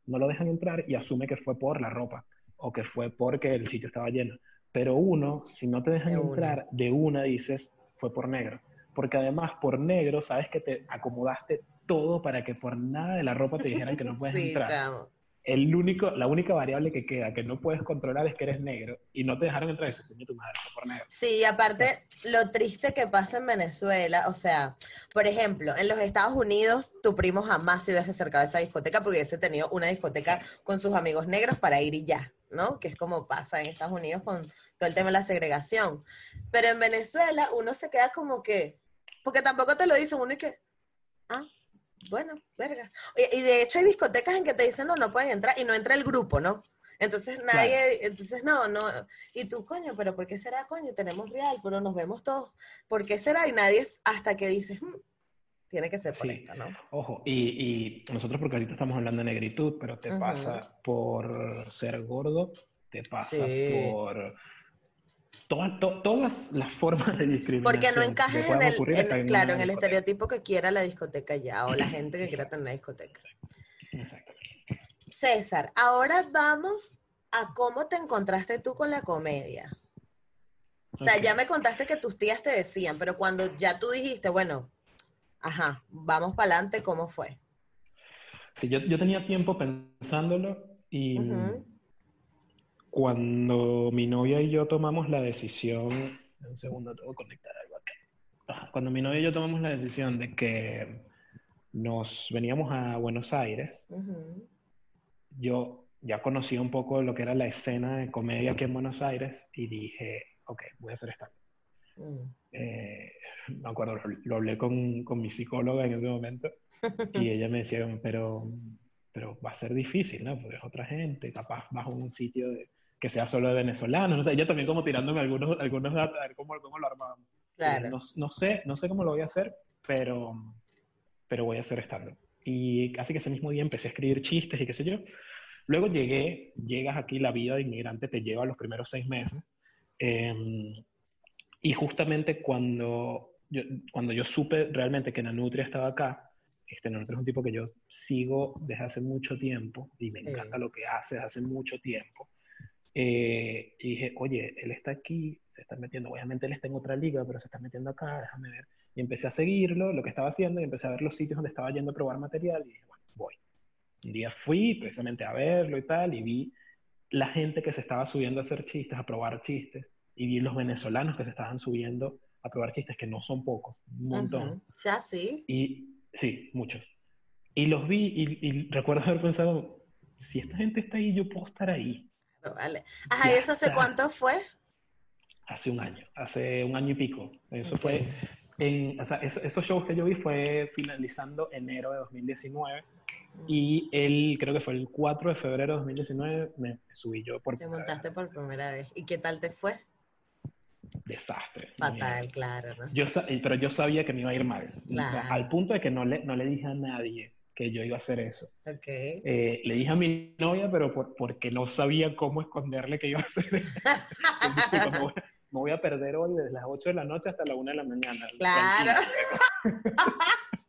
no lo dejan entrar y asume que fue por la ropa o que fue porque el sitio estaba lleno. Pero uno, si no te dejan entrar de una, dices, fue por negro. Porque además, por negro, sabes que te acomodaste todo para que por nada de la ropa te dijeran que no puedes [LAUGHS] sí, entrar. El único, la única variable que queda que no puedes controlar es que eres negro y no te dejaron entrar ese tu madre, por negro. Sí, aparte, lo triste que pasa en Venezuela, o sea, por ejemplo, en los Estados Unidos, tu primo jamás se hubiese acercado a esa discoteca porque hubiese tenido una discoteca con sus amigos negros para ir y ya. ¿no? Que es como pasa en Estados Unidos con todo el tema de la segregación. Pero en Venezuela uno se queda como que, porque tampoco te lo dicen uno y que, ah, bueno, verga. y de hecho hay discotecas en que te dicen, no, no pueden entrar y no entra el grupo, ¿no? Entonces nadie, entonces no, no, y tú, coño, pero ¿por qué será, coño? Tenemos real, pero nos vemos todos. ¿Por qué será? Y nadie es hasta que dices, hmm, tiene que ser por ¿no? Ojo, y, y, nosotros porque ahorita estamos hablando de negritud, pero te pasa por ser gordo, te pasa por todas las formas de discriminación. Porque no encajes en el, claro, en el estereotipo que quiera la discoteca ya, o la gente que quiera tener la discoteca. Exacto. César, ahora vamos a cómo te encontraste tú con la comedia. O sea, ya me contaste que tus tías te decían, pero cuando ya tú dijiste, bueno, Ajá, vamos para adelante, ¿cómo fue? Sí, yo, yo, tenía tiempo pensándolo y cuando mi novia y yo tomamos la decisión, un segundo, tengo que conectar algo aquí. Cuando mi novia y yo tomamos la decisión de que nos veníamos a Buenos Aires, yo ya conocía un poco lo que era la escena de comedia aquí en Buenos Aires y dije, ok, voy a hacer esta. Mm. Eh, me acuerdo, lo, hablé con, con, mi psicóloga en ese momento y [LAUGHS] ella me decía, pero, pero va a ser difícil, ¿no? Porque es otra gente, capaz bajo un sitio que sea solo de venezolanos, no sé, ella también como tirándome algunos, algunos datos, a ver cómo, cómo lo armamos. Claro. No, no, sé, no sé cómo lo voy a hacer, pero, pero voy a hacer estando. Y casi que ese mismo día empecé a escribir chistes y qué sé yo. Luego llegué, llegas aquí, la vida de inmigrante te lleva los primeros seis meses. Eh, y justamente cuando yo, cuando yo supe realmente que Nanutria estaba acá, este Nanutria es un tipo que yo sigo desde hace mucho tiempo y me encanta lo que hace desde hace mucho tiempo. Eh, y dije, oye, él está aquí, se está metiendo, obviamente él está en otra liga, pero se está metiendo acá, déjame ver. Y empecé a seguirlo, lo que estaba haciendo, y empecé a ver los sitios donde estaba yendo a probar material, y dije, bueno, voy. Un día fui precisamente a verlo y tal, y vi la gente que se estaba subiendo a hacer chistes, a probar chistes, y vi los venezolanos que se estaban subiendo a probar chistes, que no son pocos, un montón. Ya sí. Y sí, muchos. Y los vi y, y recuerdo haber pensado, si esta gente está ahí, yo puedo estar ahí. Vale. Ajá, ¿y eso hace cuánto fue? Hace un año, hace un año y pico. Eso fue, en, o sea, esos shows que yo vi fue finalizando enero de 2019 y el, creo que fue el 4 de febrero de 2019 me subí yo por Te montaste por primera vez. ¿Y qué tal te fue? Desastre. Fatal, claro. ¿no? Yo, pero yo sabía que me iba a ir mal. Al punto de que no le, no le dije a nadie que yo iba a hacer eso. Okay. Eh, le dije a mi novia, pero por, porque no sabía cómo esconderle que iba a hacer eso. [LAUGHS] me, voy, me, voy, a perder hoy desde las 8 de la noche hasta la 1 de la mañana. Claro. [LAUGHS]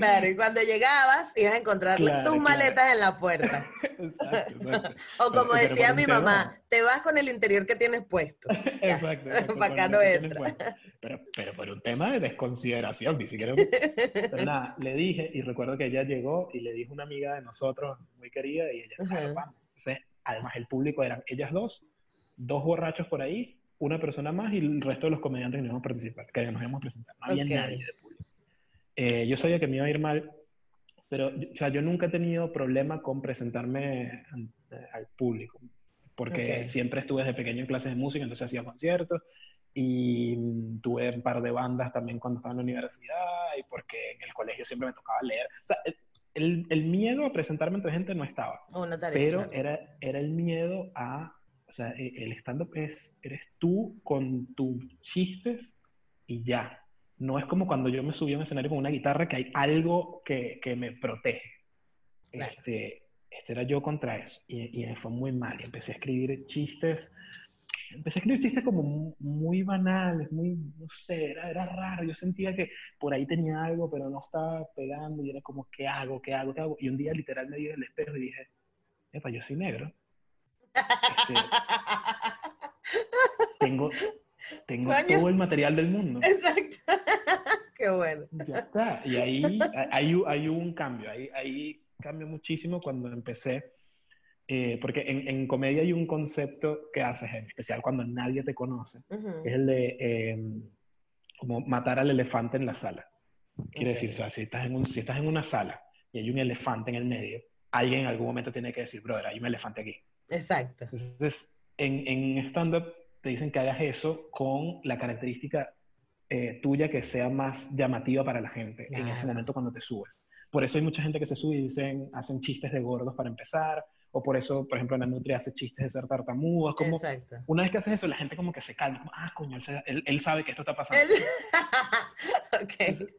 Claro, y cuando llegabas ibas a encontrar claro, tus maletas claro. en la puerta. [LAUGHS] Exacto, exacto. o como pero, decía pero mi mamá, te vas con el interior que tienes puesto. [LAUGHS] exacto. exacto Para acá no entra. Pero, pero por un tema de desconsideración, ni siquiera. [LAUGHS] Pero nada, le dije, y recuerdo que ella llegó y le dijo una amiga de nosotros, muy querida, y ella, uh -huh. vamos. Entonces, además, el público eran ellas dos, dos borrachos por ahí, una persona más y el resto de los comediantes que íbamos a participar, que nos íbamos a presentar. No había okay. nadie de público. Eh, yo sabía que me iba a ir mal, pero o sea, yo nunca he tenido problema con presentarme al, público, porque okay. siempre estuve desde pequeño en clases de música, entonces hacía conciertos y tuve un par de bandas también cuando estaba en la universidad y porque en el colegio siempre me tocaba leer. O sea, el, el miedo a presentarme entre gente no estaba, tarea, pero claro. era, era el miedo a, o sea, e, el stand-up es, eres tú con tus chistes y ya no es como cuando yo me subí a un escenario con una guitarra que hay algo que, que me protege. Claro. Este, este, era yo contra eso y, y, me fue muy mal. Y empecé a escribir chistes, empecé a escribir chistes como muy banales, muy, no sé, era, era raro. Yo sentía que por ahí tenía algo, pero no estaba pegando y era como, ¿qué hago? ¿Qué hago? ¿Qué hago? Y un día literal me vi en el espejo y dije, epa, yo soy negro. [LAUGHS] Este, tengo, tengo Coño. todo el material del mundo. Exacto. [LAUGHS] Qué bueno. Ya está. Y ahí hay, hay un cambio. Ahí, ahí cambió muchísimo cuando empecé. Eh, porque en, en, comedia hay un concepto que haces, en especial cuando nadie te conoce, uh -huh. es el de eh, como matar al elefante en la sala. Quiere okay. decir, o sea, si estás, en un, si estás en una sala y hay un elefante en el medio, alguien en algún momento tiene que decir, brother, hay un elefante aquí. Exacto. Entonces, en, en stand-up te dicen que hagas eso con la característica eh, tuya que sea más llamativa para la gente claro. en ese momento cuando te subes. Por eso hay mucha gente que se sube y dicen, hacen chistes de gordos para empezar, o por eso, por ejemplo, la Nutria hace chistes de ser tartamudos. Como Exacto. Una vez que haces eso, la gente como que se calma. Como, ah, coño, él, él, él, sabe que esto está pasando. [LAUGHS] okay. Entonces,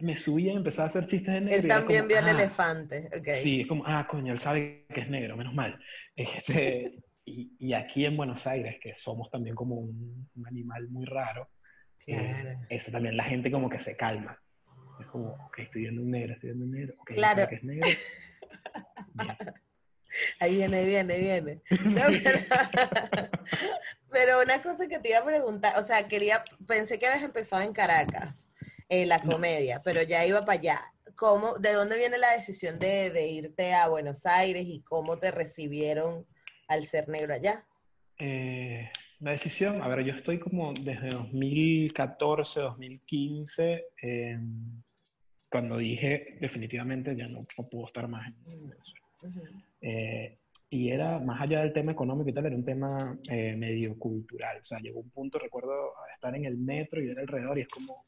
me subía y empezaba a hacer chistes de negro. Él también como, vio ah, el elefante. Okay. Sí, es como, ah, coño, él sabe que es negro, menos mal. Este, y, y, aquí en Buenos Aires, que somos también como un, un animal muy raro, eh, eso también, la gente como que se calma. Es como, ok, estoy viendo un negro, estoy viendo un negro, ok, claro. que es negro. [LAUGHS] Ahí viene, ahí viene, ahí viene. [LAUGHS] No, pero, pero, una cosa que te iba a preguntar, o sea, quería, pensé que habías empezado en Caracas, eh, la comedia, no. pero ya iba para allá. ¿Cómo, ¿De dónde viene la decisión de, de, irte a Buenos Aires y cómo te recibieron al ser negro allá? Eh, la decisión, a ver, yo estoy como desde 2014, 2015, eh, cuando dije definitivamente ya no, no puedo estar más en Venezuela. Uh -huh. eh, y era, más allá del tema económico y tal, era un tema eh, medio cultural. O sea, llegó un punto, recuerdo, estar en el metro y ver alrededor y es como,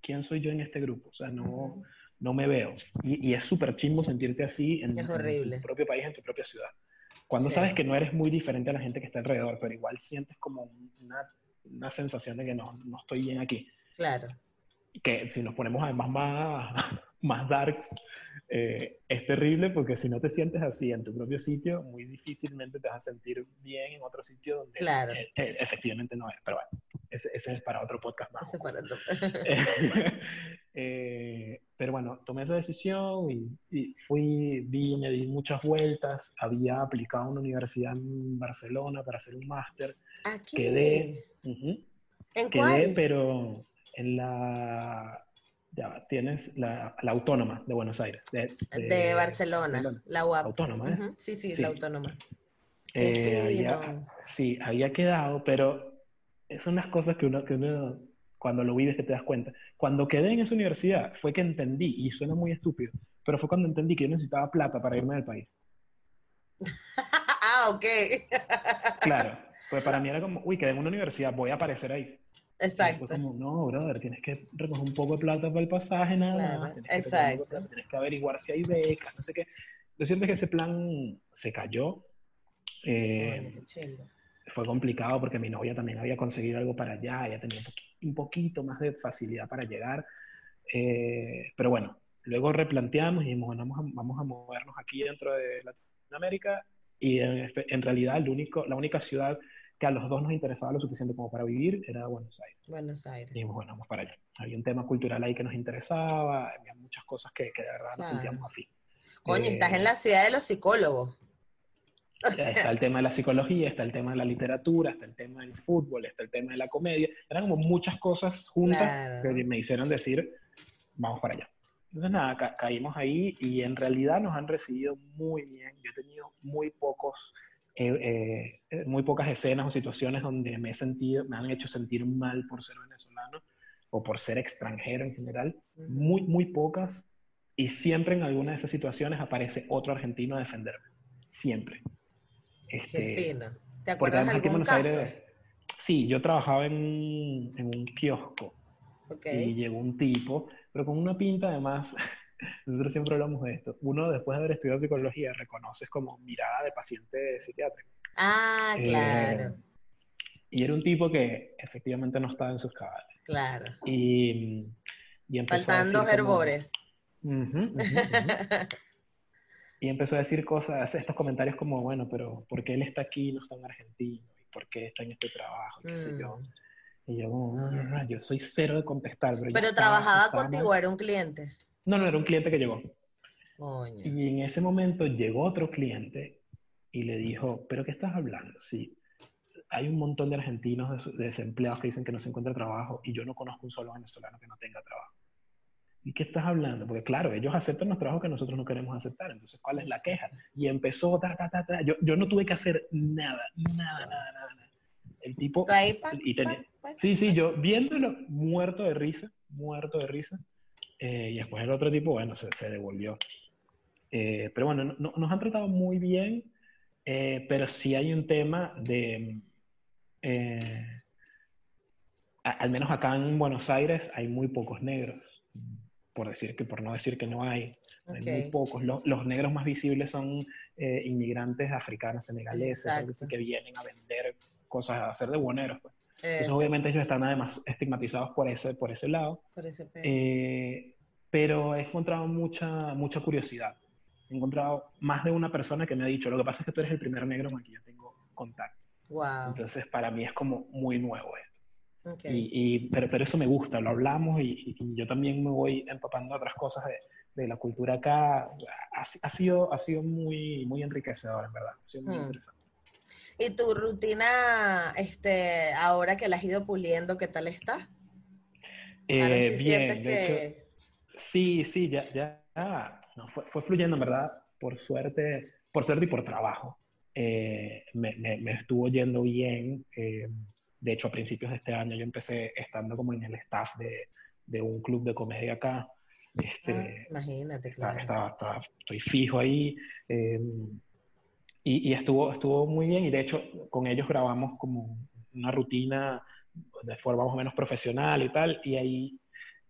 ¿quién soy yo en este grupo? O sea, no, uh -huh. no me veo. Y, y es súper chismo sentirte así en, en, tu propio país, en tu propia ciudad. Cuando sí. sabes que no eres muy diferente a la gente que está alrededor, pero igual sientes como una, una sensación de que no, no estoy bien aquí. Claro. Que si nos ponemos además más, [LAUGHS] más darks, eh, es terrible porque si no te sientes así en tu propio sitio, muy difícilmente te vas a sentir bien en otro sitio donde claro. eh, eh, efectivamente no es. Pero bueno, ese, ese es para otro podcast más. Ese para otro. [LAUGHS] Eh, pero bueno, tomé esa decisión y, y, fui, vi, me di muchas vueltas. Había aplicado a una universidad en Barcelona para hacer un máster. Aquí. Quedé. ujú, ¿En quedé, cuál? pero en la. Ya, tienes la, la Autónoma de Buenos Aires. De, De Barcelona, la UAP. Autónoma, ¿eh? Ujú, Sí, sí, Sí. la autónoma. Eh, había- sí, había quedado, pero son las cosas que uno, que uno, cuando lo vives, que te das cuenta. Cuando quedé en esa universidad, fue que entendí, y suena muy estúpido, pero fue cuando entendí que yo necesitaba plata para irme del país. [LAUGHS] ah, ok. Claro, pues para mí era como, uy, quedé en una universidad, voy a aparecer ahí. Exacto. Fue como, no, brother, tienes que recoger un poco de plata para el pasaje, nada Claro, más. Tienes que, exacto. plata, tienes que averiguar si hay becas, no sé qué. Lo cierto es que ese plan se cayó. Eh, Bueno, fue complicado porque mi novia también había conseguido algo para allá, ella tenía un, un poquito más de facilidad para llegar. Eh, pero bueno, luego replanteamos y dijimos, bueno, vamos a, vamos a movernos aquí dentro de Latinoamérica y en, en realidad el único, la única ciudad que a los dos nos interesaba lo suficiente como para vivir era Buenos Aires. Buenos Aires. Y bueno, vamos para allá. Había un tema cultural ahí que nos interesaba, había muchas cosas que, que de verdad nos Claro. sentíamos afín. Coño, Eh, estás en la ciudad de los psicólogos. [LAUGHS] O sea, Está el tema de la psicología, está el tema de la literatura, está el tema del fútbol, está el tema de la comedia. Eran como muchas cosas juntas Claro. que me hicieron decir, vamos para allá. Entonces nada, ca- caímos ahí y en realidad nos han recibido muy bien. Yo he tenido muy pocos, eh, eh, muy pocas escenas o situaciones donde me he sentido, me han hecho sentir mal por ser venezolano o por ser extranjero en general. Muy, muy pocas. Y siempre en alguna de esas situaciones aparece otro argentino a defenderme. Siempre. Qué Este, fino. ¿Te acuerdas de algún caso? Aires, sí, yo trabajaba en, en un kiosco Ok. y llegó un tipo, pero con una pinta además, nosotros siempre hablamos de esto, uno después de haber estudiado psicología reconoces como mirada de paciente psiquiátrico. Ah, Eh, claro, y era un tipo que efectivamente no estaba en sus cabales. claro. Y, y empezó a Faltan dos decir como- herbores. Ujú, ujú. [LAUGHS] Y empezó a decir cosas, estos comentarios como, bueno, pero ¿por qué él está aquí y no está en Argentina? ¿Y por qué está en este trabajo? ¿Qué sé yo? Mm. Y yo, como, "No, no, no, yo soy cero de contestar. Pero, yo Pero estaba- trabajaba estaba contigo, mal. era un cliente. No, no, era un cliente que llegó. Coño. Y en ese momento llegó otro cliente y le dijo, ¿pero qué estás hablando? Sí, hay un montón de argentinos des- desempleados que dicen que no se encuentra trabajo y yo no conozco un solo venezolano que no tenga trabajo. ¿Y qué estás hablando? Porque claro, ellos aceptan los trabajos que nosotros no queremos aceptar. Entonces, ¿cuál es la queja? Y empezó, ta, ta, ta, ta. Yo, yo no tuve que hacer nada, nada, nada, nada. nada. El tipo... Ahí, pa, y tenía- pa, pa. Sí, sí, yo viéndolo, muerto de risa, muerto de risa. Eh, y después el otro tipo, bueno, se, se devolvió. Eh, pero bueno, no- no- nos han tratado muy bien, eh, pero sí hay un tema de, eh, a- al menos acá en Buenos Aires hay muy pocos negros, por decir que, por no decir que no hay, hay muy pocos. Lo- los negros más visibles son eh, inmigrantes africanos, senegaleses, que vienen a vender cosas, a hacer de buoneros. Entonces, obviamente ellos están además estigmatizados por ese, por ese lado, por ese eh, pero he encontrado mucha, mucha curiosidad. He encontrado más de una persona que me ha dicho, lo que pasa es que tú eres el primer negro con el que yo tengo contacto. wow. Entonces, para mí es como muy nuevo esto. Ok. Y, y- pero, pero eso me gusta, lo hablamos y, y- y yo también me voy empapando otras cosas de, de la cultura acá. Ha, ha sido, ha sido muy, muy enriquecedor, en verdad. Ha sido muy Hmm. interesante. ¿Y tu rutina, este, ahora que la has ido puliendo, qué tal está? Ahora Eh, sí bien, de hecho, que... Sí, sí, ya, ya, ah, no, fue, fue fluyendo, en verdad, por suerte, por suerte y por trabajo. Eh, me, me- me estuvo yendo bien. eh, de hecho, a principios de este año yo empecé estando como en el staff de, de un club de comedia acá. Este, Ah, imagínate, claro. estaba- estaba- estoy fijo ahí. eh, y y estuvo, estuvo muy bien. Y de hecho, con ellos grabamos como una rutina de forma más o menos profesional y tal. Y ahí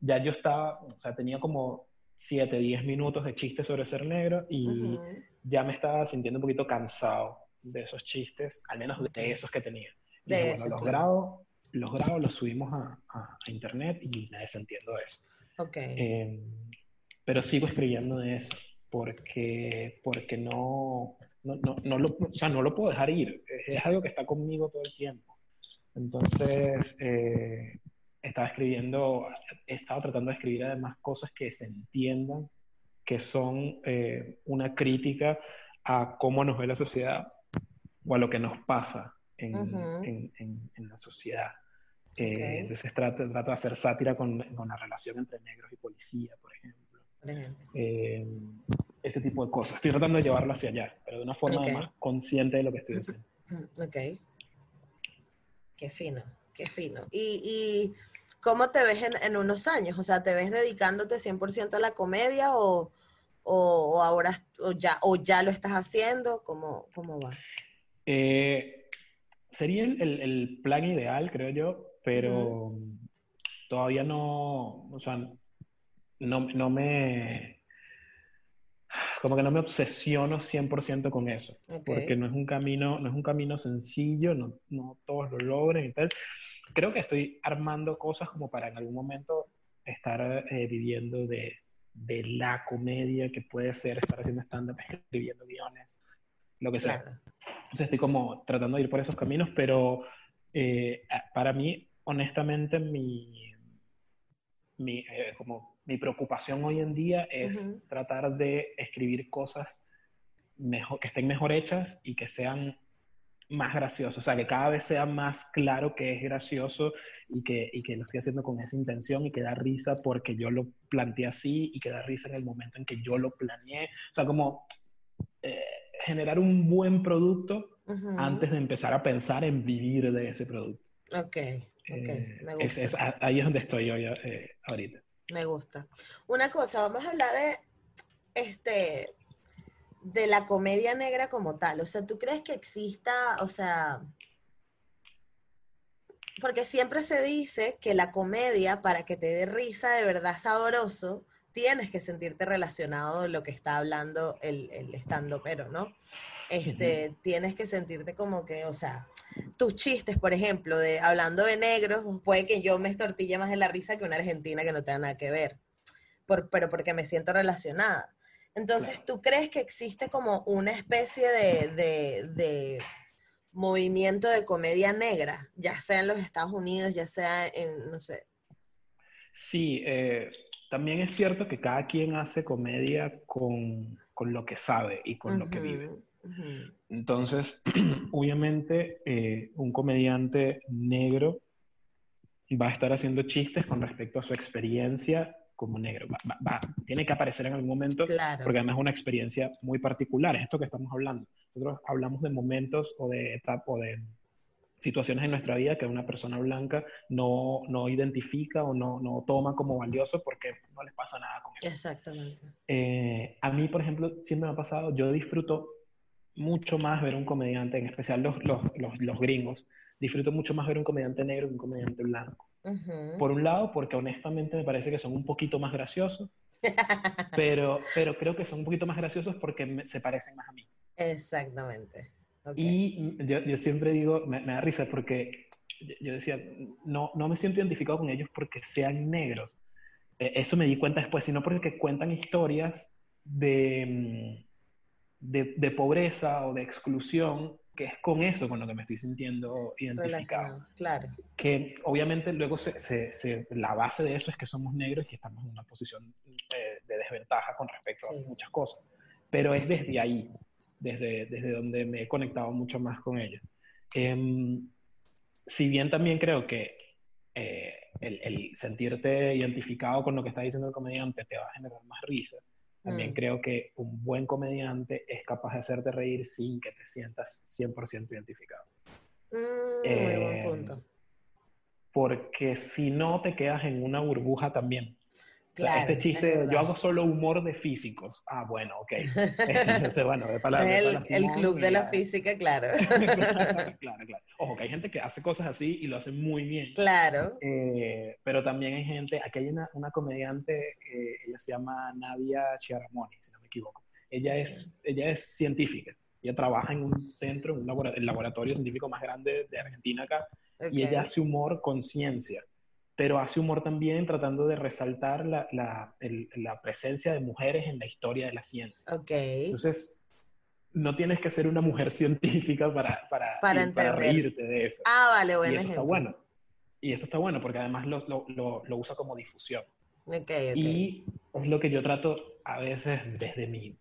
ya yo estaba, o sea, tenía como 7, 10 minutos de chistes sobre ser negro y Ujú. ya me estaba sintiendo un poquito cansado de esos chistes, al menos de esos que tenía. Y De dije, bueno, los claro. grabo, los grabo, los subimos a, a- a internet y me desentiendo de eso. Ok. Eh, pero sigo escribiendo de eso porque, porque no, no, no, no lo, o sea, no lo puedo dejar ir. Es, es algo que está conmigo todo el tiempo. Entonces, eh, estaba escribiendo, he estado tratando de escribir además cosas que se entiendan, que son eh, una crítica a cómo nos ve la sociedad o a lo que nos pasa en, en, en, la sociedad. Eh, entonces trato, de hacer sátira con, con, la relación entre negros y policía, por ejemplo. Eh, ese tipo de cosas. Estoy tratando de llevarlo hacia allá, pero de una forma más consciente de lo que estoy haciendo. Ok. Qué fino, qué fino. Y, y ¿cómo te ves en, en, unos años? O sea, ¿te ves dedicándote 100% a la comedia o, o, ahora o ya, o ya lo estás haciendo? ¿Cómo, cómo va? Eh, sería el, el, plan ideal, creo yo, pero todavía no, o sea, no, no, me, como que no me obsesiono 100% con eso, porque no es un camino, no es un camino sencillo, no, no todos lo logren y tal. Creo que estoy armando cosas como para en algún momento estar eh, viviendo de, de, la comedia que puede ser estar haciendo stand-up, escribiendo guiones, lo que sea. Entonces estoy como tratando de ir por esos caminos, pero eh, para mí honestamente, mi, mi, eh, como mi preocupación hoy en día es tratar de escribir cosas mejor, que estén mejor hechas y que sean más graciosas. O sea, que cada vez sea más claro que es gracioso y que, y que lo estoy haciendo con esa intención y que da risa porque yo lo planteé así y que da risa en el momento en que yo lo planeé. O sea, como eh, generar un buen producto antes de empezar a pensar en vivir de ese producto. Ok. Okay, me gusta. Es, ahí es donde estoy yo eh, ahorita. Me gusta. Una cosa, vamos a hablar de este de la comedia negra como tal. O sea, ¿tú crees que exista, o sea, porque siempre se dice que la comedia, para que te dé risa de verdad sabroso, tienes que sentirte relacionado de lo que está hablando el, el estando pero, ¿no? Este, tienes que sentirte como que, o sea, tus chistes, por ejemplo, de hablando de negros, puede que yo me estortille más de la risa que una argentina que no tenga nada que ver, por, pero porque me siento relacionada. Entonces, ¿tú crees que existe como una especie de, de, de, movimiento de comedia negra, ya sea en los Estados Unidos, ya sea en, no sé? Sí, eh, también es cierto que cada quien hace comedia con, con lo que sabe y con lo que vive. Entonces, [CLEARS THROAT] obviamente, eh, un comediante negro va a estar haciendo chistes con respecto a su experiencia como negro. tiene que aparecer en algún momento, porque además es una experiencia muy particular, es esto que estamos hablando. Nosotros hablamos de momentos o de etapas o de situaciones en nuestra vida que una persona blanca no, no identifica o no, no, toma como valioso porque no les pasa nada con eso. Exactamente. Eh, a mí, por ejemplo, siempre me ha pasado, yo disfruto mucho más ver un comediante, en especial los, los, los, gringos, disfruto mucho más ver un comediante negro que un comediante blanco. Por un lado, porque honestamente me parece que son un poquito más graciosos, [LAUGHS] pero, pero creo que son un poquito más graciosos porque se parecen más a mí. Exactamente. Y yo, yo, siempre digo, me, da risa porque yo decía, no, no me siento identificado con ellos porque sean negros. E, eso me di cuenta después, sino porque cuentan historias de, de, pobreza o de exclusión, que es con eso con lo que me estoy sintiendo identificado. Claro. Que obviamente luego se, la base de eso es que somos negros y estamos en una posición eh, de desventaja con respecto a muchas cosas. Pero es desde ahí, desde, desde donde me he conectado mucho más con ellos. Em, si bien también creo que eh, el, el, sentirte identificado con lo que está diciendo el comediante te va a generar más risa, también mm. creo que un buen comediante es capaz de hacerte reír sin que te sientas 100% identificado. Mm, muy buen eh, punto. Porque si no, te quedas en una burbuja también este chiste, yo hago solo humor de físicos. Ah, bueno, ok. [LAUGHS] Entonces, bueno, de palabra, el, el club de la física, claro. [LAUGHS] [LAUGHS] claro, claro. Ojo, que hay gente que hace cosas así y lo hace muy bien. Claro. Eh, pero también hay gente, aquí hay una, una comediante, eh, ella se llama Nadia Chiaramoni, si no me equivoco. Ella es, ella es científica. Ella trabaja en un centro, en un laboratorio, el laboratorio científico más grande de Argentina acá, y ella hace humor con ciencia pero hace humor también tratando de resaltar la, la, la, presencia de mujeres en la historia de la ciencia. Ok. Entonces, no tienes que ser una mujer [LAUGHS] científica para, para, Para y para reírte de eso. Ah, vale, y buen eso está bueno. Y eso está bueno porque además lo, lo, lo, lo usa como difusión. Ok, ok. Y es lo que yo trato a veces desde mi,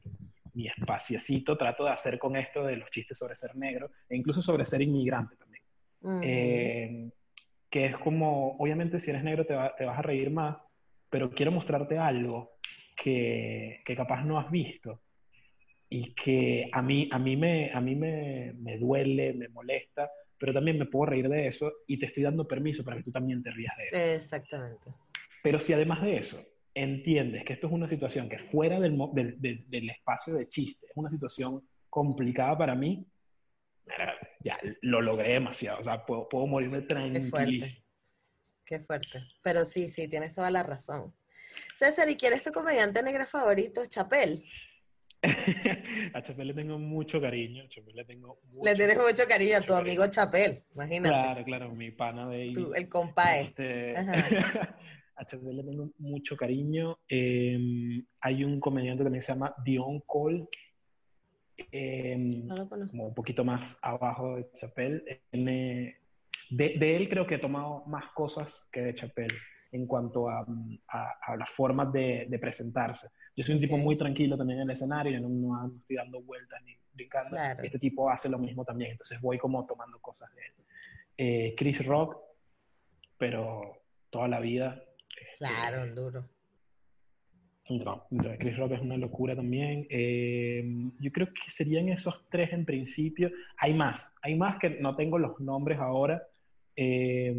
mi espaciecito, trato de hacer con esto de los chistes sobre ser negro e incluso sobre ser inmigrante también. Eh, que es como, obviamente si eres negro te, va- te vas a reír más, pero quiero mostrarte algo que, que capaz no has visto y que a mí, a mí, me, a mí me, me duele, me molesta, pero también me puedo reír de eso y te estoy dando permiso para que tú también te rías de eso. Exactamente. Pero si además de eso entiendes que esto es una situación que fuera del, del, del- del espacio de chiste, es una situación complicada para mí, ya lo logré demasiado. O sea, puedo, puedo morirme Qué tranquilísimo. fuerte. Qué fuerte. Pero sí, sí, tienes toda la razón. César, ¿y quién es tu comediante negra favorito? Chapel. [LAUGHS] a Chapel le tengo mucho cariño. A Chapel le tengo mucho, Le tienes mucho cariño a tu amigo Chapel, imagínate. Claro, claro, mi pana de ahí. Tú, el compa Este, [LAUGHS] a Chapel le tengo mucho cariño. Eh, hay un comediante también que se llama Dion Cole. Eh, No como un poquito más abajo de Chapel. De, de él creo que he tomado más cosas que de Chapel en cuanto a, a, a las formas de, de presentarse. Yo soy un tipo muy tranquilo también en el escenario, yo no, no estoy dando vueltas ni brincando. Claro. Este tipo hace lo mismo también, entonces voy como tomando cosas de él. Eh, Chris Rock, pero toda la vida. este, Claro, un duro. No, Chris Rock es una locura también. Eh, yo creo que serían esos tres en principio. Hay más, hay más que no tengo los nombres ahora, eh,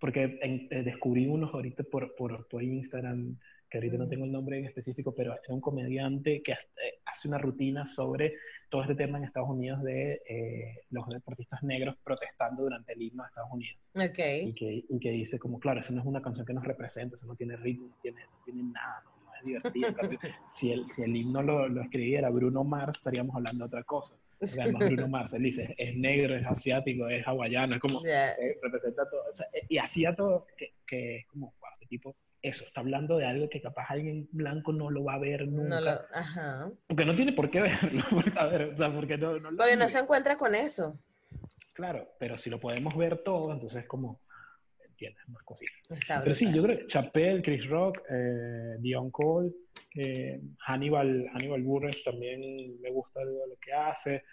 porque en- eh, descubrí unos ahorita por, por, por Instagram, que ahorita no Mm. tengo el nombre en específico, pero era un comediante que hace eh, hace una rutina sobre todo este tema en Estados Unidos de eh, los deportistas negros protestando durante el himno de Estados Unidos Ok. y que, y que dice como, claro, eso no es una canción que nos representa, eso no tiene ritmo, no tiene, no tiene nada, no es divertido. En cambio, si, el, si el himno lo, lo escribiera Bruno Mars, estaríamos hablando de otra cosa. Porque además Bruno Mars, él dice, es negro, es asiático, es hawaiano, es como, Ya. eh, representa todo. O sea, eh, y hacía todo, que, que es como, wow, este tipo, eso, está hablando de algo que capaz alguien blanco no lo va a ver nunca. No lo, ajá. Porque no tiene por qué verlo. [LAUGHS] porque, a ver, o sea, porque no, no lo Porque no vive. se encuentra con eso. Claro, pero si lo podemos ver todo, entonces como, entiendes, más cositas. Pero sí, yo creo que Chappelle, Chris Rock, eh, Dion Cole, eh, Hannibal, Hannibal también me gusta algo lo que hace.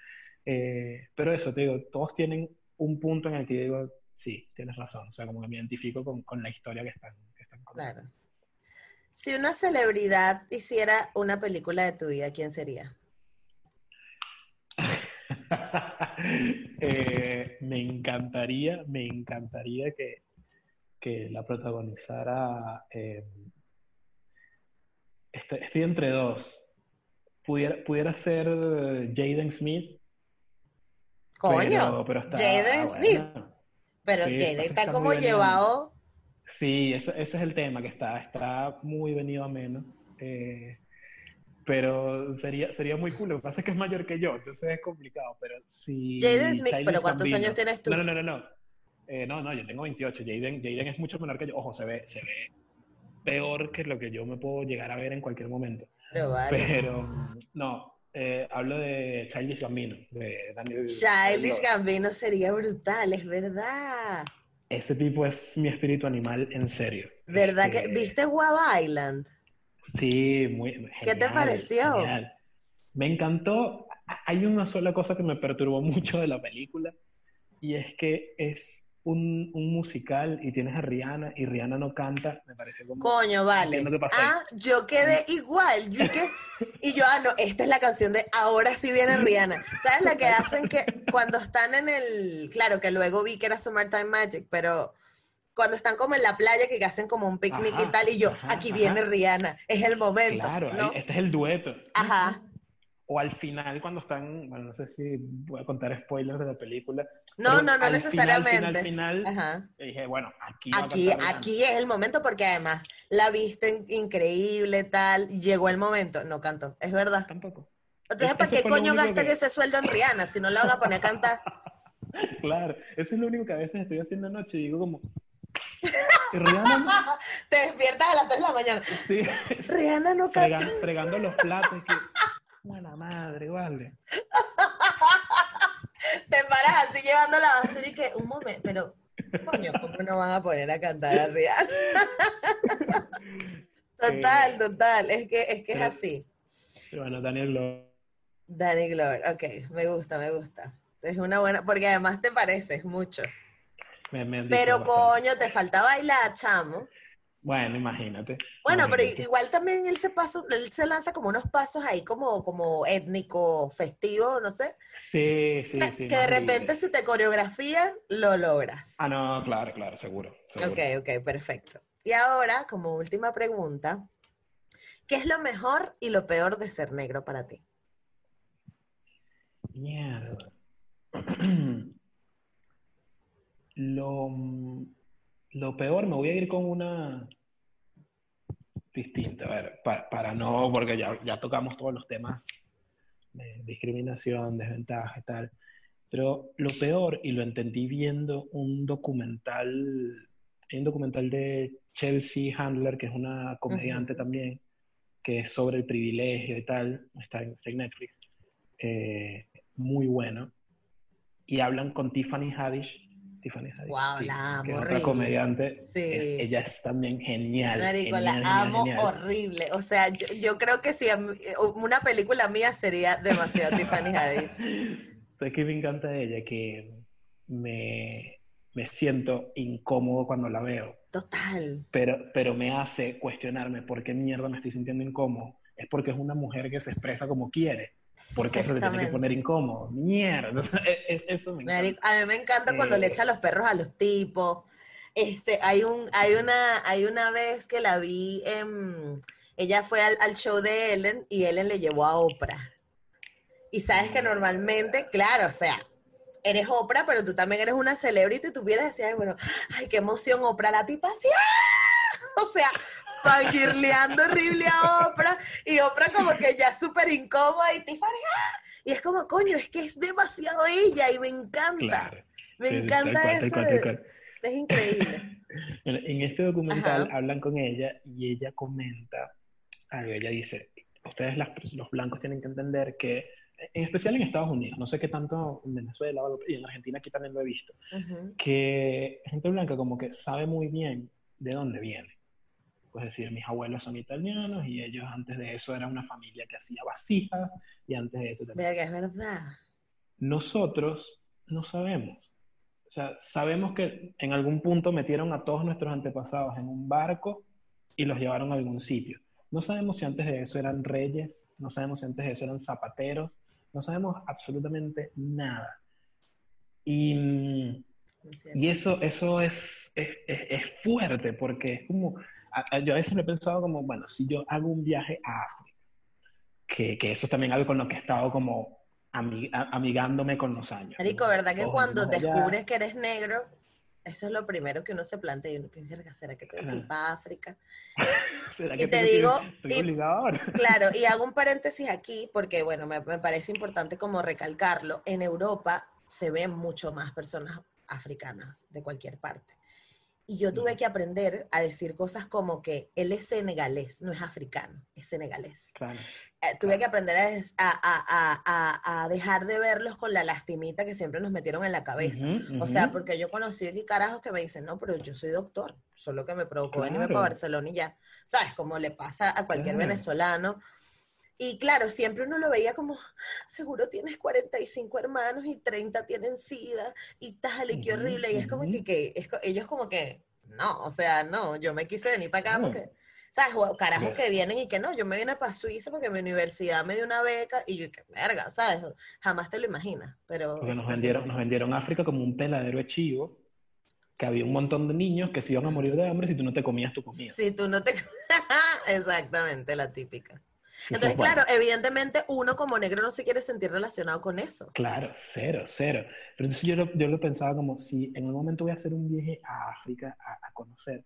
Eh, pero eso, te digo, todos tienen un punto en el que digo, sí, tienes razón. O sea, como que me identifico con, con la historia que están, que están contando. Claro. Si una celebridad hiciera una película de tu vida, ¿quién sería? [LAUGHS] Eh, me encantaría, me encantaría que, que la protagonizara. eh, estoy, estoy entre dos. Pudiera, pudiera ser Jaden Smith. Coño, pero, pero está, Jaden ah, Smith. pero sí, Jaden que está está como venido. llevado. Sí, eso- ese es el tema, que está, está muy venido a menos. eh, pero sería, sería muy cool. Lo que pasa es que es mayor que yo, entonces es complicado. Pero si. Jaden Smith, Childish pero ¿cuántos Gambino- años tienes tú? No, no, no, no. No, Eh, no, no, yo tengo 28. Jaden, Jaden es mucho menor que yo. Ojo, se ve, se ve peor que lo que yo me puedo llegar a ver en cualquier momento. Pero vale. Pero no, eh, hablo de Childish Gambino, de Daniel. Childish. Gambino sería brutal, es verdad. Ese tipo es mi espíritu animal en serio. ¿Verdad que Este, viste Guava Island? Sí, muy ¿Qué te genial, pareció? genial. Me encantó. Hay una sola cosa que me perturbó [LAUGHS] mucho de la película y es que es un, un musical y tienes a Rihanna y Rihanna no canta. Me pareció como... Coño, vale. Ah, yo quedé igual. Yo que, y yo, ah, no, esta es la canción de Ahora sí viene Rihanna. ¿Sabes la que hacen que cuando están en el. Claro, que luego vi que era Summertime Magic, pero cuando están como en la playa que hacen como un picnic y tal, y yo, ajá, aquí ajá. viene Rihanna, es el momento. Claro, este es el dueto. Ajá. O al final cuando están, bueno, no sé si voy a contar spoilers de la película. No, no, no al necesariamente. Final, final, final, Ajá. dije, bueno, aquí va a Aquí, aquí es el momento porque además la viste increíble, tal, llegó el momento. No cantó, es verdad. Tampoco. Entonces, Es- ¿para qué coño único gasta que- ese sueldo en Rihanna si no la van a poner a cantar? [LAUGHS] Claro, eso es lo único que a veces estoy haciendo anoche y digo como... "¿Y Rihanna, [LAUGHS] Te despiertas a las 3 de la mañana. sí, Rihanna no canta. fregan- fregando los platos. que- Buena madre, vale. [LAUGHS] Te paras así llevando la basura y que, un momento, pero, coño, ¿cómo no van a poner a cantar a Rihanna? [LAUGHS] total, total, es que es, que es así. Pero bueno, Daniel Glover. Danny Glover, ok, me gusta, me gusta. Es una buena, porque además te pareces mucho. Me- me Pero bastante. coño, te falta bailar, chamo. Bueno, imagínate. Bueno, pero igual también él se pasa, él se lanza como unos pasos ahí como, como étnico, festivo, no sé. Sí, sí, que sí. que de repente si te coreografía, lo logras. Ah, no, claro, claro, seguro. seguro. Ok, ok, perfecto. Y ahora, como última pregunta, ¿qué es lo mejor y lo peor de ser negro para ti? Mierda. [CLEARS THROAT] Lo, lo peor, me voy a ir con una distinta. A ver, pa- para, no, porque ya, ya tocamos todos los temas de discriminación, desventaja y tal. Pero lo peor, y lo entendí viendo un documental, un documental de Chelsea Handler, que es una comediante también, que es sobre el privilegio y tal, está en, está en Netflix, eh, muy bueno. Y hablan con Tiffany Haddish. Tiffany Haddish, sí, la amo, que es otra horrible. comediante. Sí. Es- ella es también genial. Marico, genial, la genial, amo genial. horrible. O sea, yo, yo creo que si una película mía sería demasiado Tiffany Haddish. [LAUGHS] ¿Sabes qué me encanta de ella? Que me, me siento incómodo cuando la veo, Total. pero, pero me hace cuestionarme por qué mierda me estoy sintiendo incómodo. Es porque es una mujer que se expresa como quiere. Porque eso te tiene que poner incómodo. Mierda. [LAUGHS] E- e- eso me encanta. A mí me encanta cuando le Eh. echa los perros a los tipos. Este, hay un, hay una, hay una vez que la vi en, ella fue al, al show de Ellen y Ellen le llevó a Oprah. Y sabes que normalmente, claro, o sea, eres Oprah, pero tú también eres una celebrity, tú hubieras decir, bueno, ay, qué emoción, Oprah, la tipa ¡ah! [LAUGHS] o sea, fangirleando horrible a Oprah, y Oprah como que ya súper incómoda, y Tiffany, ¡ah! y es como, coño, es que es demasiado ella, y me encanta, Claro. me Sí, encanta cual, eso, cual, de- es increíble. [LAUGHS] En en este documental Ajá. hablan con ella y ella comenta algo. Ella dice, ustedes las- los blancos tienen que entender que, en especial en Estados Unidos, no sé qué tanto en Venezuela y en Argentina aquí también lo he visto, Ujú. que gente blanca como que sabe muy bien de dónde viene. Pues decir, mis abuelos son italianos y ellos antes de eso era una familia que hacía vasijas y antes de eso también. Verga, es verdad. Nosotros no sabemos. O sea, sabemos que en algún punto metieron a todos nuestros antepasados en un barco y los llevaron a algún sitio. No sabemos si antes de eso eran reyes, no sabemos si antes de eso eran zapateros, no sabemos absolutamente nada. Y, cierto. y eso, eso es, es, es- es fuerte porque es como, a- yo a veces lo he pensado como, bueno, si yo hago un viaje a África, que, que eso es también algo con lo que he estado como a- amigándome con los años. Marico, ¿verdad que cuando allá. descubres que eres negro, eso es lo primero que uno se plantea? Y uno, ¿qué verga será que tengo que ir para África? [LAUGHS] ¿Será y que te tengo que ir? digo, y-. [LAUGHS] Claro, y hago un paréntesis aquí porque, bueno, me, me parece importante como recalcarlo. En Europa se ven mucho más personas africanas de cualquier parte. Y yo tuve que aprender a decir cosas como que él es senegalés, no es africano, es senegalés. Claro. Eh, tuve que aprender a, a- a- a- dejar de verlos con la lastimita que siempre nos metieron en la cabeza. Ujú, O sea, porque yo conocí aquí carajos que me dicen, no, pero yo soy doctor, solo que me provocó venirme Claro. para Barcelona y ya. ¿Sabes? Como le pasa a cualquier Claro. venezolano. Y claro, siempre uno lo veía como, seguro tienes 45 hermanos y 30 tienen sida y tal, y qué horrible. Y es como que, que es ellos como que, no, o sea, no, yo me quise venir para acá porque, ¿sabes? O Carajos que vienen y que no, yo me vine para Suiza porque mi universidad me dio una beca y yo, que verga, ¿sabes? Jamás te lo imaginas, pero... Porque nos vendieron, nos vendieron África como un peladero de chivo, que había un montón de niños que se iban a morir de hambre si tú no te comías tu comida. Si tú no te... [LAUGHS] Exactamente, la típica. Entonces, bueno, claro, evidentemente uno como negro no se quiere sentir relacionado con eso. Claro, cero, cero. Pero entonces yo lo, yo lo pensaba como si en un momento voy a hacer un viaje a África a, a conocer.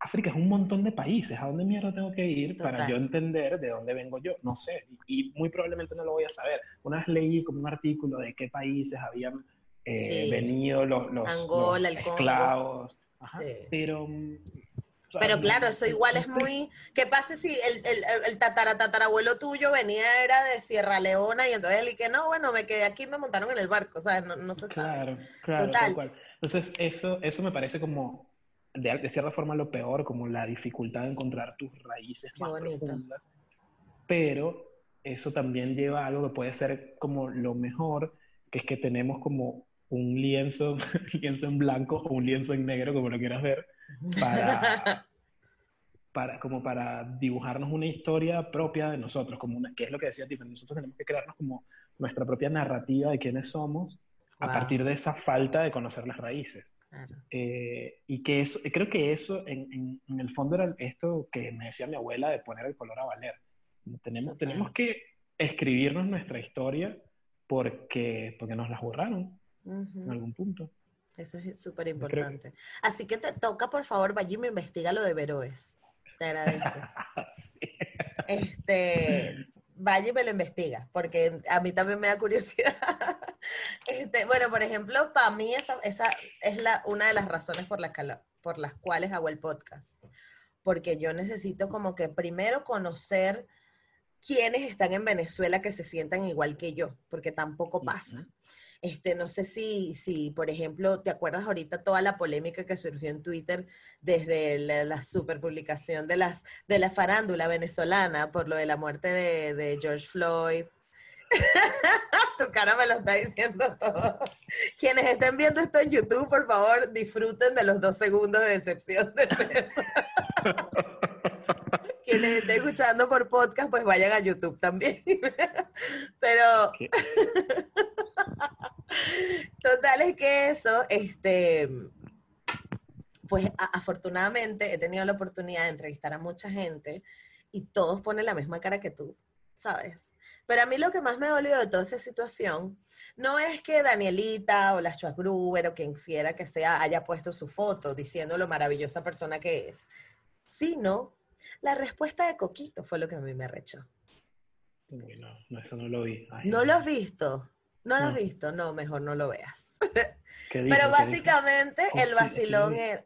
África es un montón de países. ¿A dónde mierda tengo que ir para Total. yo entender de dónde vengo yo? No sé. Y, y muy probablemente no lo voy a saber. Una vez leí como un artículo de qué países habían eh, Sí. venido los, los, Angola, los esclavos. Ajá. Sí. Pero Pero claro, eso igual es muy... ¿Qué pasa si el, el, el tataratatarabuelo tuyo venía, era de Sierra Leona y entonces él y que no, bueno, me quedé aquí y me montaron en el barco, ¿sabes? No, no se sabe. Claro, claro. Entonces, eso, eso me parece como, de, de, cierta forma, lo peor, como la dificultad de encontrar tus raíces más profundas. Pero eso también lleva a algo que puede ser como lo mejor, que es que tenemos como un lienzo, [LAUGHS] lienzo en blanco o un lienzo en negro, como lo quieras ver, para, [LAUGHS] para, como para dibujarnos una historia propia de nosotros, como una, que es lo que decía Tiffany, nosotros tenemos que crearnos como nuestra propia narrativa de quiénes somos a partir de esa falta de conocer las raíces. Eh, y que eso, creo que eso en, en, el fondo era esto que me decía mi abuela de poner el color a valer. Tenemos, tenemos que escribirnos nuestra historia porque, porque nos la borraron en algún punto. Eso es súper importante. Así que te toca, por favor, vaya y me investiga lo de Veroes. Te agradezco. [LAUGHS] Este, vaya y me lo investiga, porque a mí también me da curiosidad. [LAUGHS] Este, bueno, por ejemplo, para mí esa, esa es la, una de las razones por las, por las cuales hago el podcast. Porque yo necesito como que primero conocer quiénes están en Venezuela que se sientan igual que yo, porque tampoco pasa. Este, no sé si, si, por ejemplo, ¿te acuerdas ahorita toda la polémica que surgió en Twitter desde la, la superpublicación de, las, de la farándula venezolana por lo de la muerte de, de George Floyd? [LAUGHS] tu cara me lo está diciendo todo. Quienes estén viendo esto en YouTube, por favor, disfruten de los dos segundos de decepción de César. [LAUGHS] [LAUGHS] Quienes estén escuchando por podcast, pues vayan a YouTube también. [LAUGHS] Pero [LAUGHS] total es que eso, este, pues afortunadamente he tenido la oportunidad de entrevistar a mucha gente y todos ponen la misma cara que tú, ¿sabes? Pero a mí lo que más me dolió de toda esa situación no es que Danielita o la Gruber o quien quiera que sea haya puesto su foto diciendo lo maravillosa persona que es, sino la respuesta de Coquito fue lo que a mí me arrechó. no, eso no lo vi. ¿No lo has visto? ¿No lo has visto? No, mejor no lo veas. [LAUGHS] Pero básicamente el vacilón era...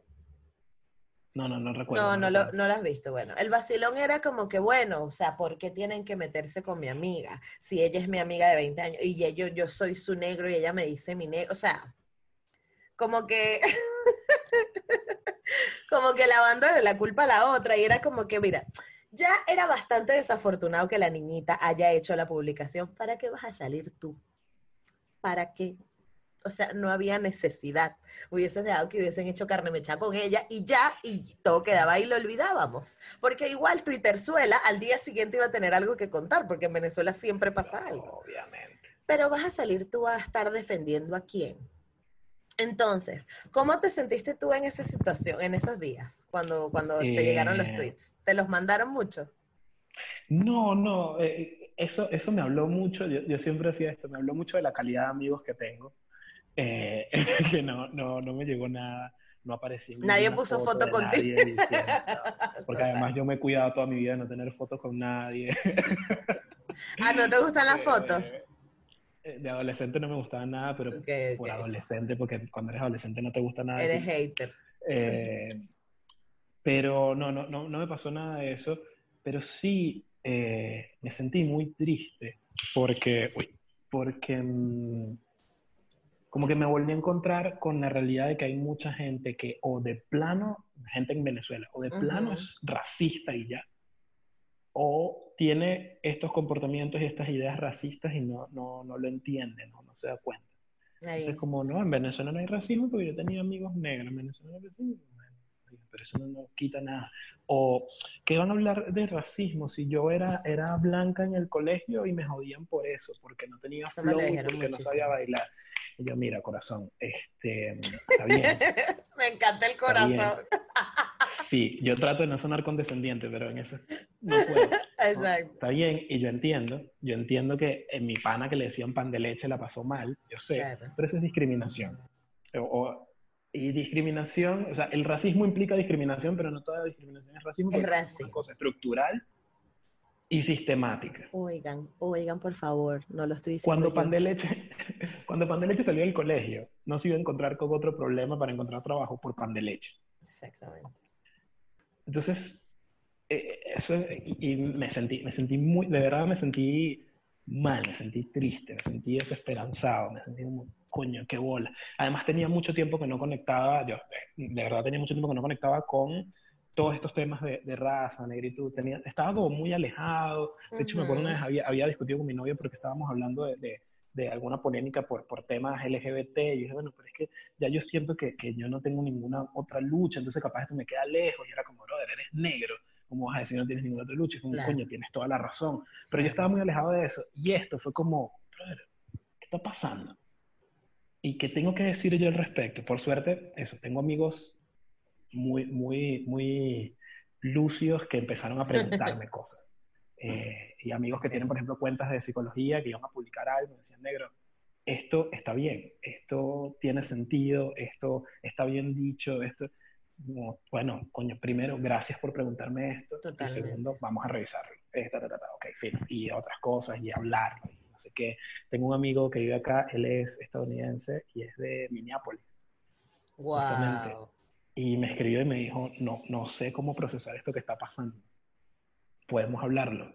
No, no, no recuerdo. No, no, lo, no lo has visto. Bueno, el vacilón era como que, bueno, o sea, ¿por qué tienen que meterse con mi amiga? Si ella es mi amiga de 20 años y yo, yo soy su negro y ella me dice mi negro. O sea, como que, [LAUGHS] como que lavándole la culpa a la otra. Y era como que, mira, ya era bastante desafortunado que la niñita haya hecho la publicación. ¿Para qué vas a salir tú? ¿Para qué? o sea, no había necesidad. Hubiese dejado que hubiesen hecho carne mecha con ella y ya, y todo quedaba ahí, lo olvidábamos. Porque igual Twitter suela, al día siguiente iba a tener algo que contar, porque en Venezuela siempre pasa algo. Obviamente. Pero vas a salir tú a estar defendiendo a quién. Entonces, ¿cómo te sentiste tú en esa situación, en esos días, cuando, cuando te llegaron los eh. tweets? ¿Te los mandaron mucho? No, no, eh, eso, eso me habló mucho, yo, yo, siempre decía esto, me habló mucho de la calidad de amigos que tengo. Eh, [LAUGHS] que no, no, no me llegó nada, no apareció. Nadie puso foto, contigo. [LAUGHS] porque además yo me he cuidado toda mi vida de no tener fotos con nadie. ah, ¿no te gustan las [LAUGHS] fotos? Eh, de adolescente no me gustaba nada, pero por adolescente, porque cuando eres adolescente no te gusta nada. Eres hater. Eh, pero no, no, no, no me pasó nada de eso, pero sí me sentí muy triste porque, uy, porque mm, como que me volví a encontrar con la realidad de que hay mucha gente que o de plano, gente en Venezuela, o de plano es racista y ya, o tiene estos comportamientos y estas ideas racistas y no, no, no lo entiende, ¿no? no se da cuenta. Entonces, como no, en Venezuela no hay racismo porque yo tenía amigos negros, en Venezuela no hay racismo, pero eso no, no, quita nada. O que van a hablar de racismo si yo era, era blanca en el colegio y me jodían por eso, porque no tenía flow, porque no sabía bailar. Y yo, mira, corazón, este, está bien. [LAUGHS] Me encanta el corazón. [LAUGHS] Sí, yo trato de no sonar condescendiente, pero en eso no puedo. Exacto. Está bien, y yo entiendo, yo entiendo que en mi pana que le decían pan de leche la pasó mal, yo sé, pero eso es discriminación. O, y discriminación, o sea, el racismo implica discriminación, pero no toda discriminación es racismo. Es racismo. Es una cosa estructural y sistemática. Oigan, oigan, por favor, no lo estoy diciendo. Cuando Pan de Leche, [LAUGHS] cuando Pan de Leche salió del colegio, no se iba a encontrar con otro problema para encontrar trabajo por Pan de Leche. Exactamente. entonces, eh, eso, y, me sentí, me sentí muy, de verdad me sentí mal, me sentí triste, me sentí desesperanzado, me sentí como, coño, qué bola. Además tenía mucho tiempo que no conectaba, yo de verdad tenía mucho tiempo que no conectaba con todos estos temas de, raza, negritud, tenía, estaba como muy alejado. De hecho, me acuerdo una vez había, había discutido con mi novia porque estábamos hablando de, de, alguna polémica por, por temas LGBT. Y dije, bueno, pero es que ya yo siento que, que, yo no tengo ninguna otra lucha, entonces capaz esto me queda lejos. Y era como, brother, eres negro. ¿Cómo vas a decir no tienes ninguna otra lucha? Es como, coño, tienes toda la razón. Pero yo estaba muy alejado de eso. Y esto fue como, brother, ¿qué está pasando? ¿Y qué tengo que decir yo al respecto? Por suerte, eso, tengo amigos muy, muy, muy lúcidos que empezaron a preguntarme [LAUGHS] cosas. Eh, y amigos que tienen, por ejemplo, cuentas de psicología que iban a publicar algo y decían, negro, esto está bien, esto tiene sentido, esto está bien dicho, esto... bueno, coño, primero, gracias por preguntarme esto. Y segundo, vamos a revisarlo. Esta, ok, fin. Y otras cosas, y hablar, y no sé qué. Tengo un amigo que vive acá, él es estadounidense y es de Minneapolis. Wow. Y me escribió y me dijo, no, no sé cómo procesar esto que está pasando. Podemos hablarlo.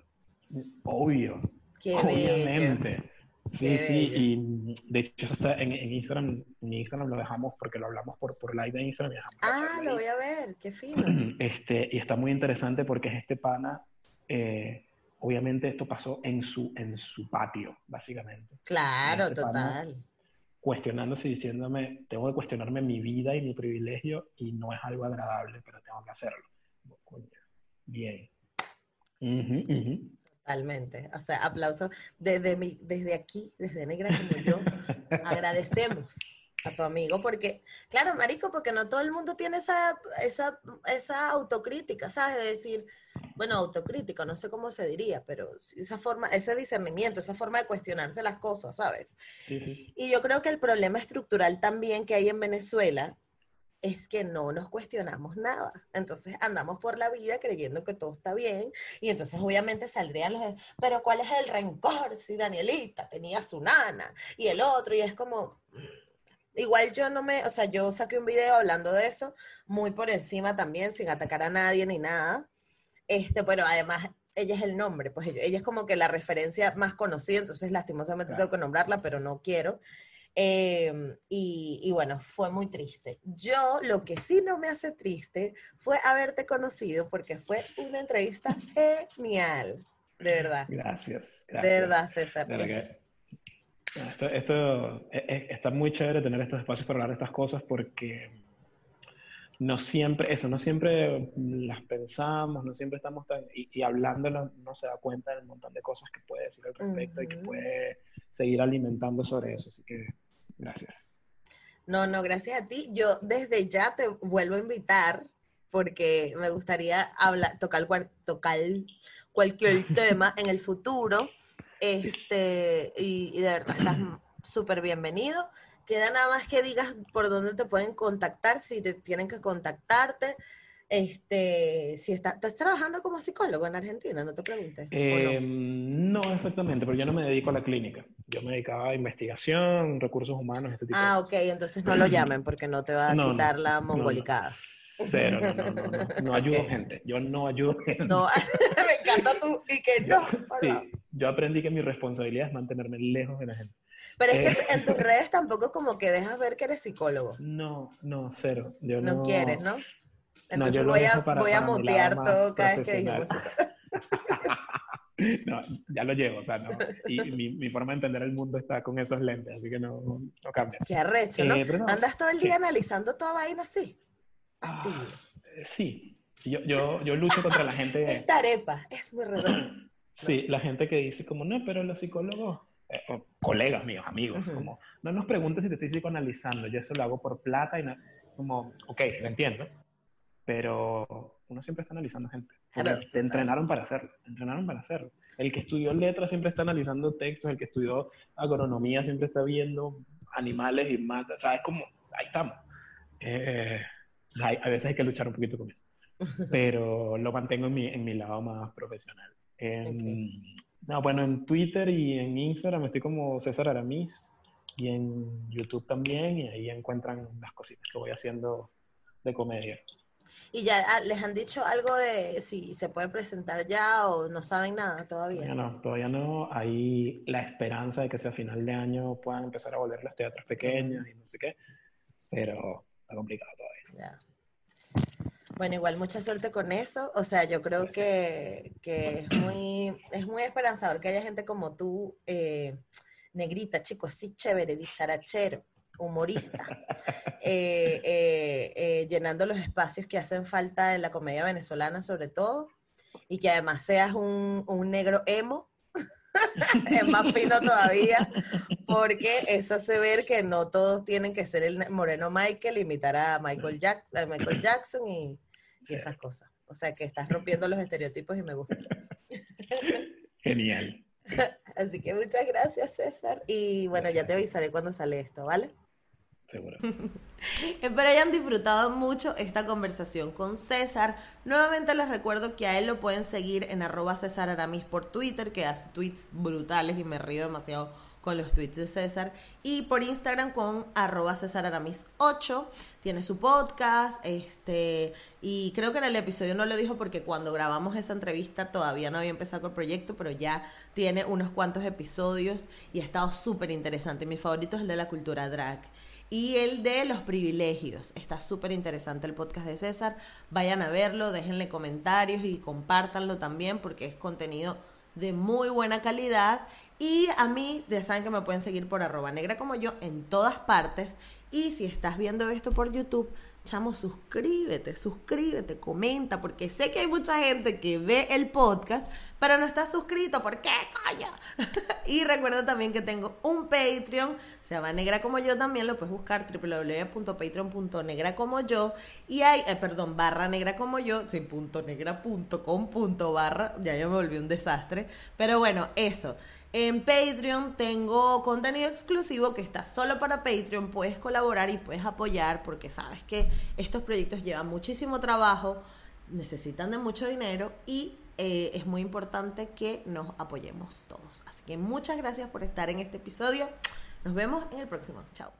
Obvio. obviamente. Sí, sí, y de hecho está en, Instagram, en Instagram lo dejamos porque lo hablamos por, por live de Instagram. ah, lo voy a ver, qué fino. [CLEARS THROAT] Este, y está muy interesante porque es este pana, eh, obviamente esto pasó en su, en su patio, básicamente. Claro, este total cuestionándose y diciéndome, tengo que cuestionarme mi vida y mi privilegio y no es algo agradable, pero tengo que hacerlo. Bien. Totalmente. O sea, aplauso desde, mi, desde aquí, desde Negra como yo, agradecemos a tu amigo, porque, claro, Marico, porque no todo el mundo tiene esa, esa, esa autocrítica, ¿sabes? De decir, bueno, autocrítica, no sé cómo se diría, pero esa forma, ese discernimiento, esa forma de cuestionarse las cosas, ¿sabes? Y yo creo que el problema estructural también que hay en Venezuela es que no nos cuestionamos nada. Entonces andamos por la vida creyendo que todo está bien y entonces obviamente saldrían los, pero ¿cuál es el rencor si Danielita tenía su nana y el otro? Y es como, Igual yo no me, o sea, yo saqué un video hablando de eso, muy por encima también, sin atacar a nadie ni nada. Este, pero además ella es el nombre, pues ella, es como que la referencia más conocida, entonces lastimosamente tengo que nombrarla, pero no quiero. Em, y, y, bueno, fue muy triste. Yo lo que sí no me hace triste fue haberte conocido porque fue una entrevista genial, de verdad. Gracias. gracias. De verdad, César. Esto, e, e, está muy chévere tener estos espacios para hablar de estas cosas porque no siempre, eso, no siempre las pensamos, no siempre estamos tan, y, y hablándolo no se da cuenta del montón de cosas que puede decir al respecto y que puede seguir alimentando sobre eso. Así que, gracias. No, no, gracias a ti. Yo desde ya te vuelvo a invitar porque me gustaría hablar, tocar, tocar cualquier [LAUGHS] tema en el futuro. Este, y, de verdad, estás [CLEARS THROAT] súper bienvenido. Queda nada más que digas por dónde te pueden contactar, si te tienen que contactarte. Este, si estás trabajando como psicólogo en Argentina, no te preguntes. Em, no? exactamente, pero yo no me dedico a la clínica. Yo me dedicaba a investigación, recursos humanos, este tipo ah, ok, entonces no lo llamen porque no te va a quitar la mongolicada. Cero, no, no, no, no, [LAUGHS] ayudo gente. Yo no ayudo gente. No, [LAUGHS] me encanta tú y que no. Sí, yo aprendí que mi responsabilidad es mantenerme lejos de la gente. Pero es que eh, en tus redes tampoco como que dejas ver que eres psicólogo. No, no, cero. Yo no, quieres, ¿no? Entonces voy, a, voy a mutear todo cada vez que dijimos [LAUGHS] No, ya lo llevo, o sea, no. Y mi, mi, forma de entender el mundo está con esos lentes, así que no, no cambia. Qué arrecho, ¿no? Eh, Andas todo el día analizando toda vaina así. Ah, sí, yo, yo, yo, lucho contra la gente. [LAUGHS] Esta arepa es muy redonda. [CLEARS THROAT] Sí, la gente que dice como, no, pero los psicólogos, eh, colegas míos, amigos, como, no nos preguntes si te estoy psicoanalizando, yo eso lo hago por plata y no, como, ok, lo entiendo, pero uno siempre está analizando gente. te entrenaron para hacerlo, entrenaron para hacerlo. El que estudió letras siempre está analizando textos, el que estudió agronomía siempre está viendo animales y mata, o sea, es como, ahí estamos. Eh, a veces hay que luchar un poquito con eso. [LAUGHS] Pero lo mantengo en mi, en mi lado más profesional. No, bueno, en Twitter y en Instagram estoy como César Aramis y en YouTube también y ahí encuentran las cositas que voy haciendo de comedia. ¿Y ya ah, les han dicho algo de si se puede presentar ya o no saben nada todavía? Todavía no, todavía no. Hay la esperanza de que sea final de año puedan empezar a volver los teatros pequeños y no sé qué, pero. Bueno, igual mucha suerte con eso. O sea, yo creo que, que, es, muy, es muy esperanzador que haya gente como tú, eh, negrita, chico, así chévere, dicharachero humorista, eh, eh, llenando los espacios que hacen falta en la comedia venezolana sobre todo, y que además seas un, un negro emo, [LAUGHS] es más fino todavía, porque eso hace ver que no todos tienen que ser el moreno Michael, imitar a Michael, Jack, a Michael Jackson y, y esas cosas. O sea que estás rompiendo los estereotipos y me gusta. [LAUGHS] Genial. Así que muchas gracias, César. Y bueno, ya te avisaré cuando sale esto, ¿vale? Seguro. [LAUGHS] Espero hayan disfrutado mucho esta conversación con César. Nuevamente les recuerdo que a él lo pueden seguir en arroba César Aramis por Twitter, que hace tweets brutales y me río demasiado con los tweets de César. Y por Instagram con arroba César Aramis 8. Tiene su podcast. Este, y creo que en el episodio no lo dijo porque cuando grabamos esa entrevista todavía no había empezado el proyecto, pero ya tiene unos cuantos episodios y ha estado súper interesante. Mi favorito es el de la cultura drag y el de los privilegios. Está súper interesante el podcast de César. Vayan a verlo, déjenle comentarios y compártanlo también porque es contenido de muy buena calidad. Y a mí, ya saben que me pueden seguir por arroba negra como yo en todas partes. Y si estás viendo esto por YouTube, chamo, suscríbete, suscríbete, comenta, porque sé que hay mucha gente que ve el podcast, pero no está suscrito. ¿Por qué, coño? [LAUGHS] y recuerda también que tengo un Patreon, se llama Negra Como Yo también, lo puedes buscar www.patreon.negra como yo. Y hay, eh, perdón, barra negra como yo, sin punto negra punto com punto barra, ya yo me volví un desastre. Pero bueno, eso. En Patreon tengo contenido exclusivo que está solo para Patreon. Puedes colaborar y puedes apoyar porque sabes que estos proyectos llevan muchísimo trabajo, necesitan de mucho dinero y eh, es muy importante que nos apoyemos todos. Así que muchas gracias por estar en este episodio. Nos vemos en el próximo. Chao.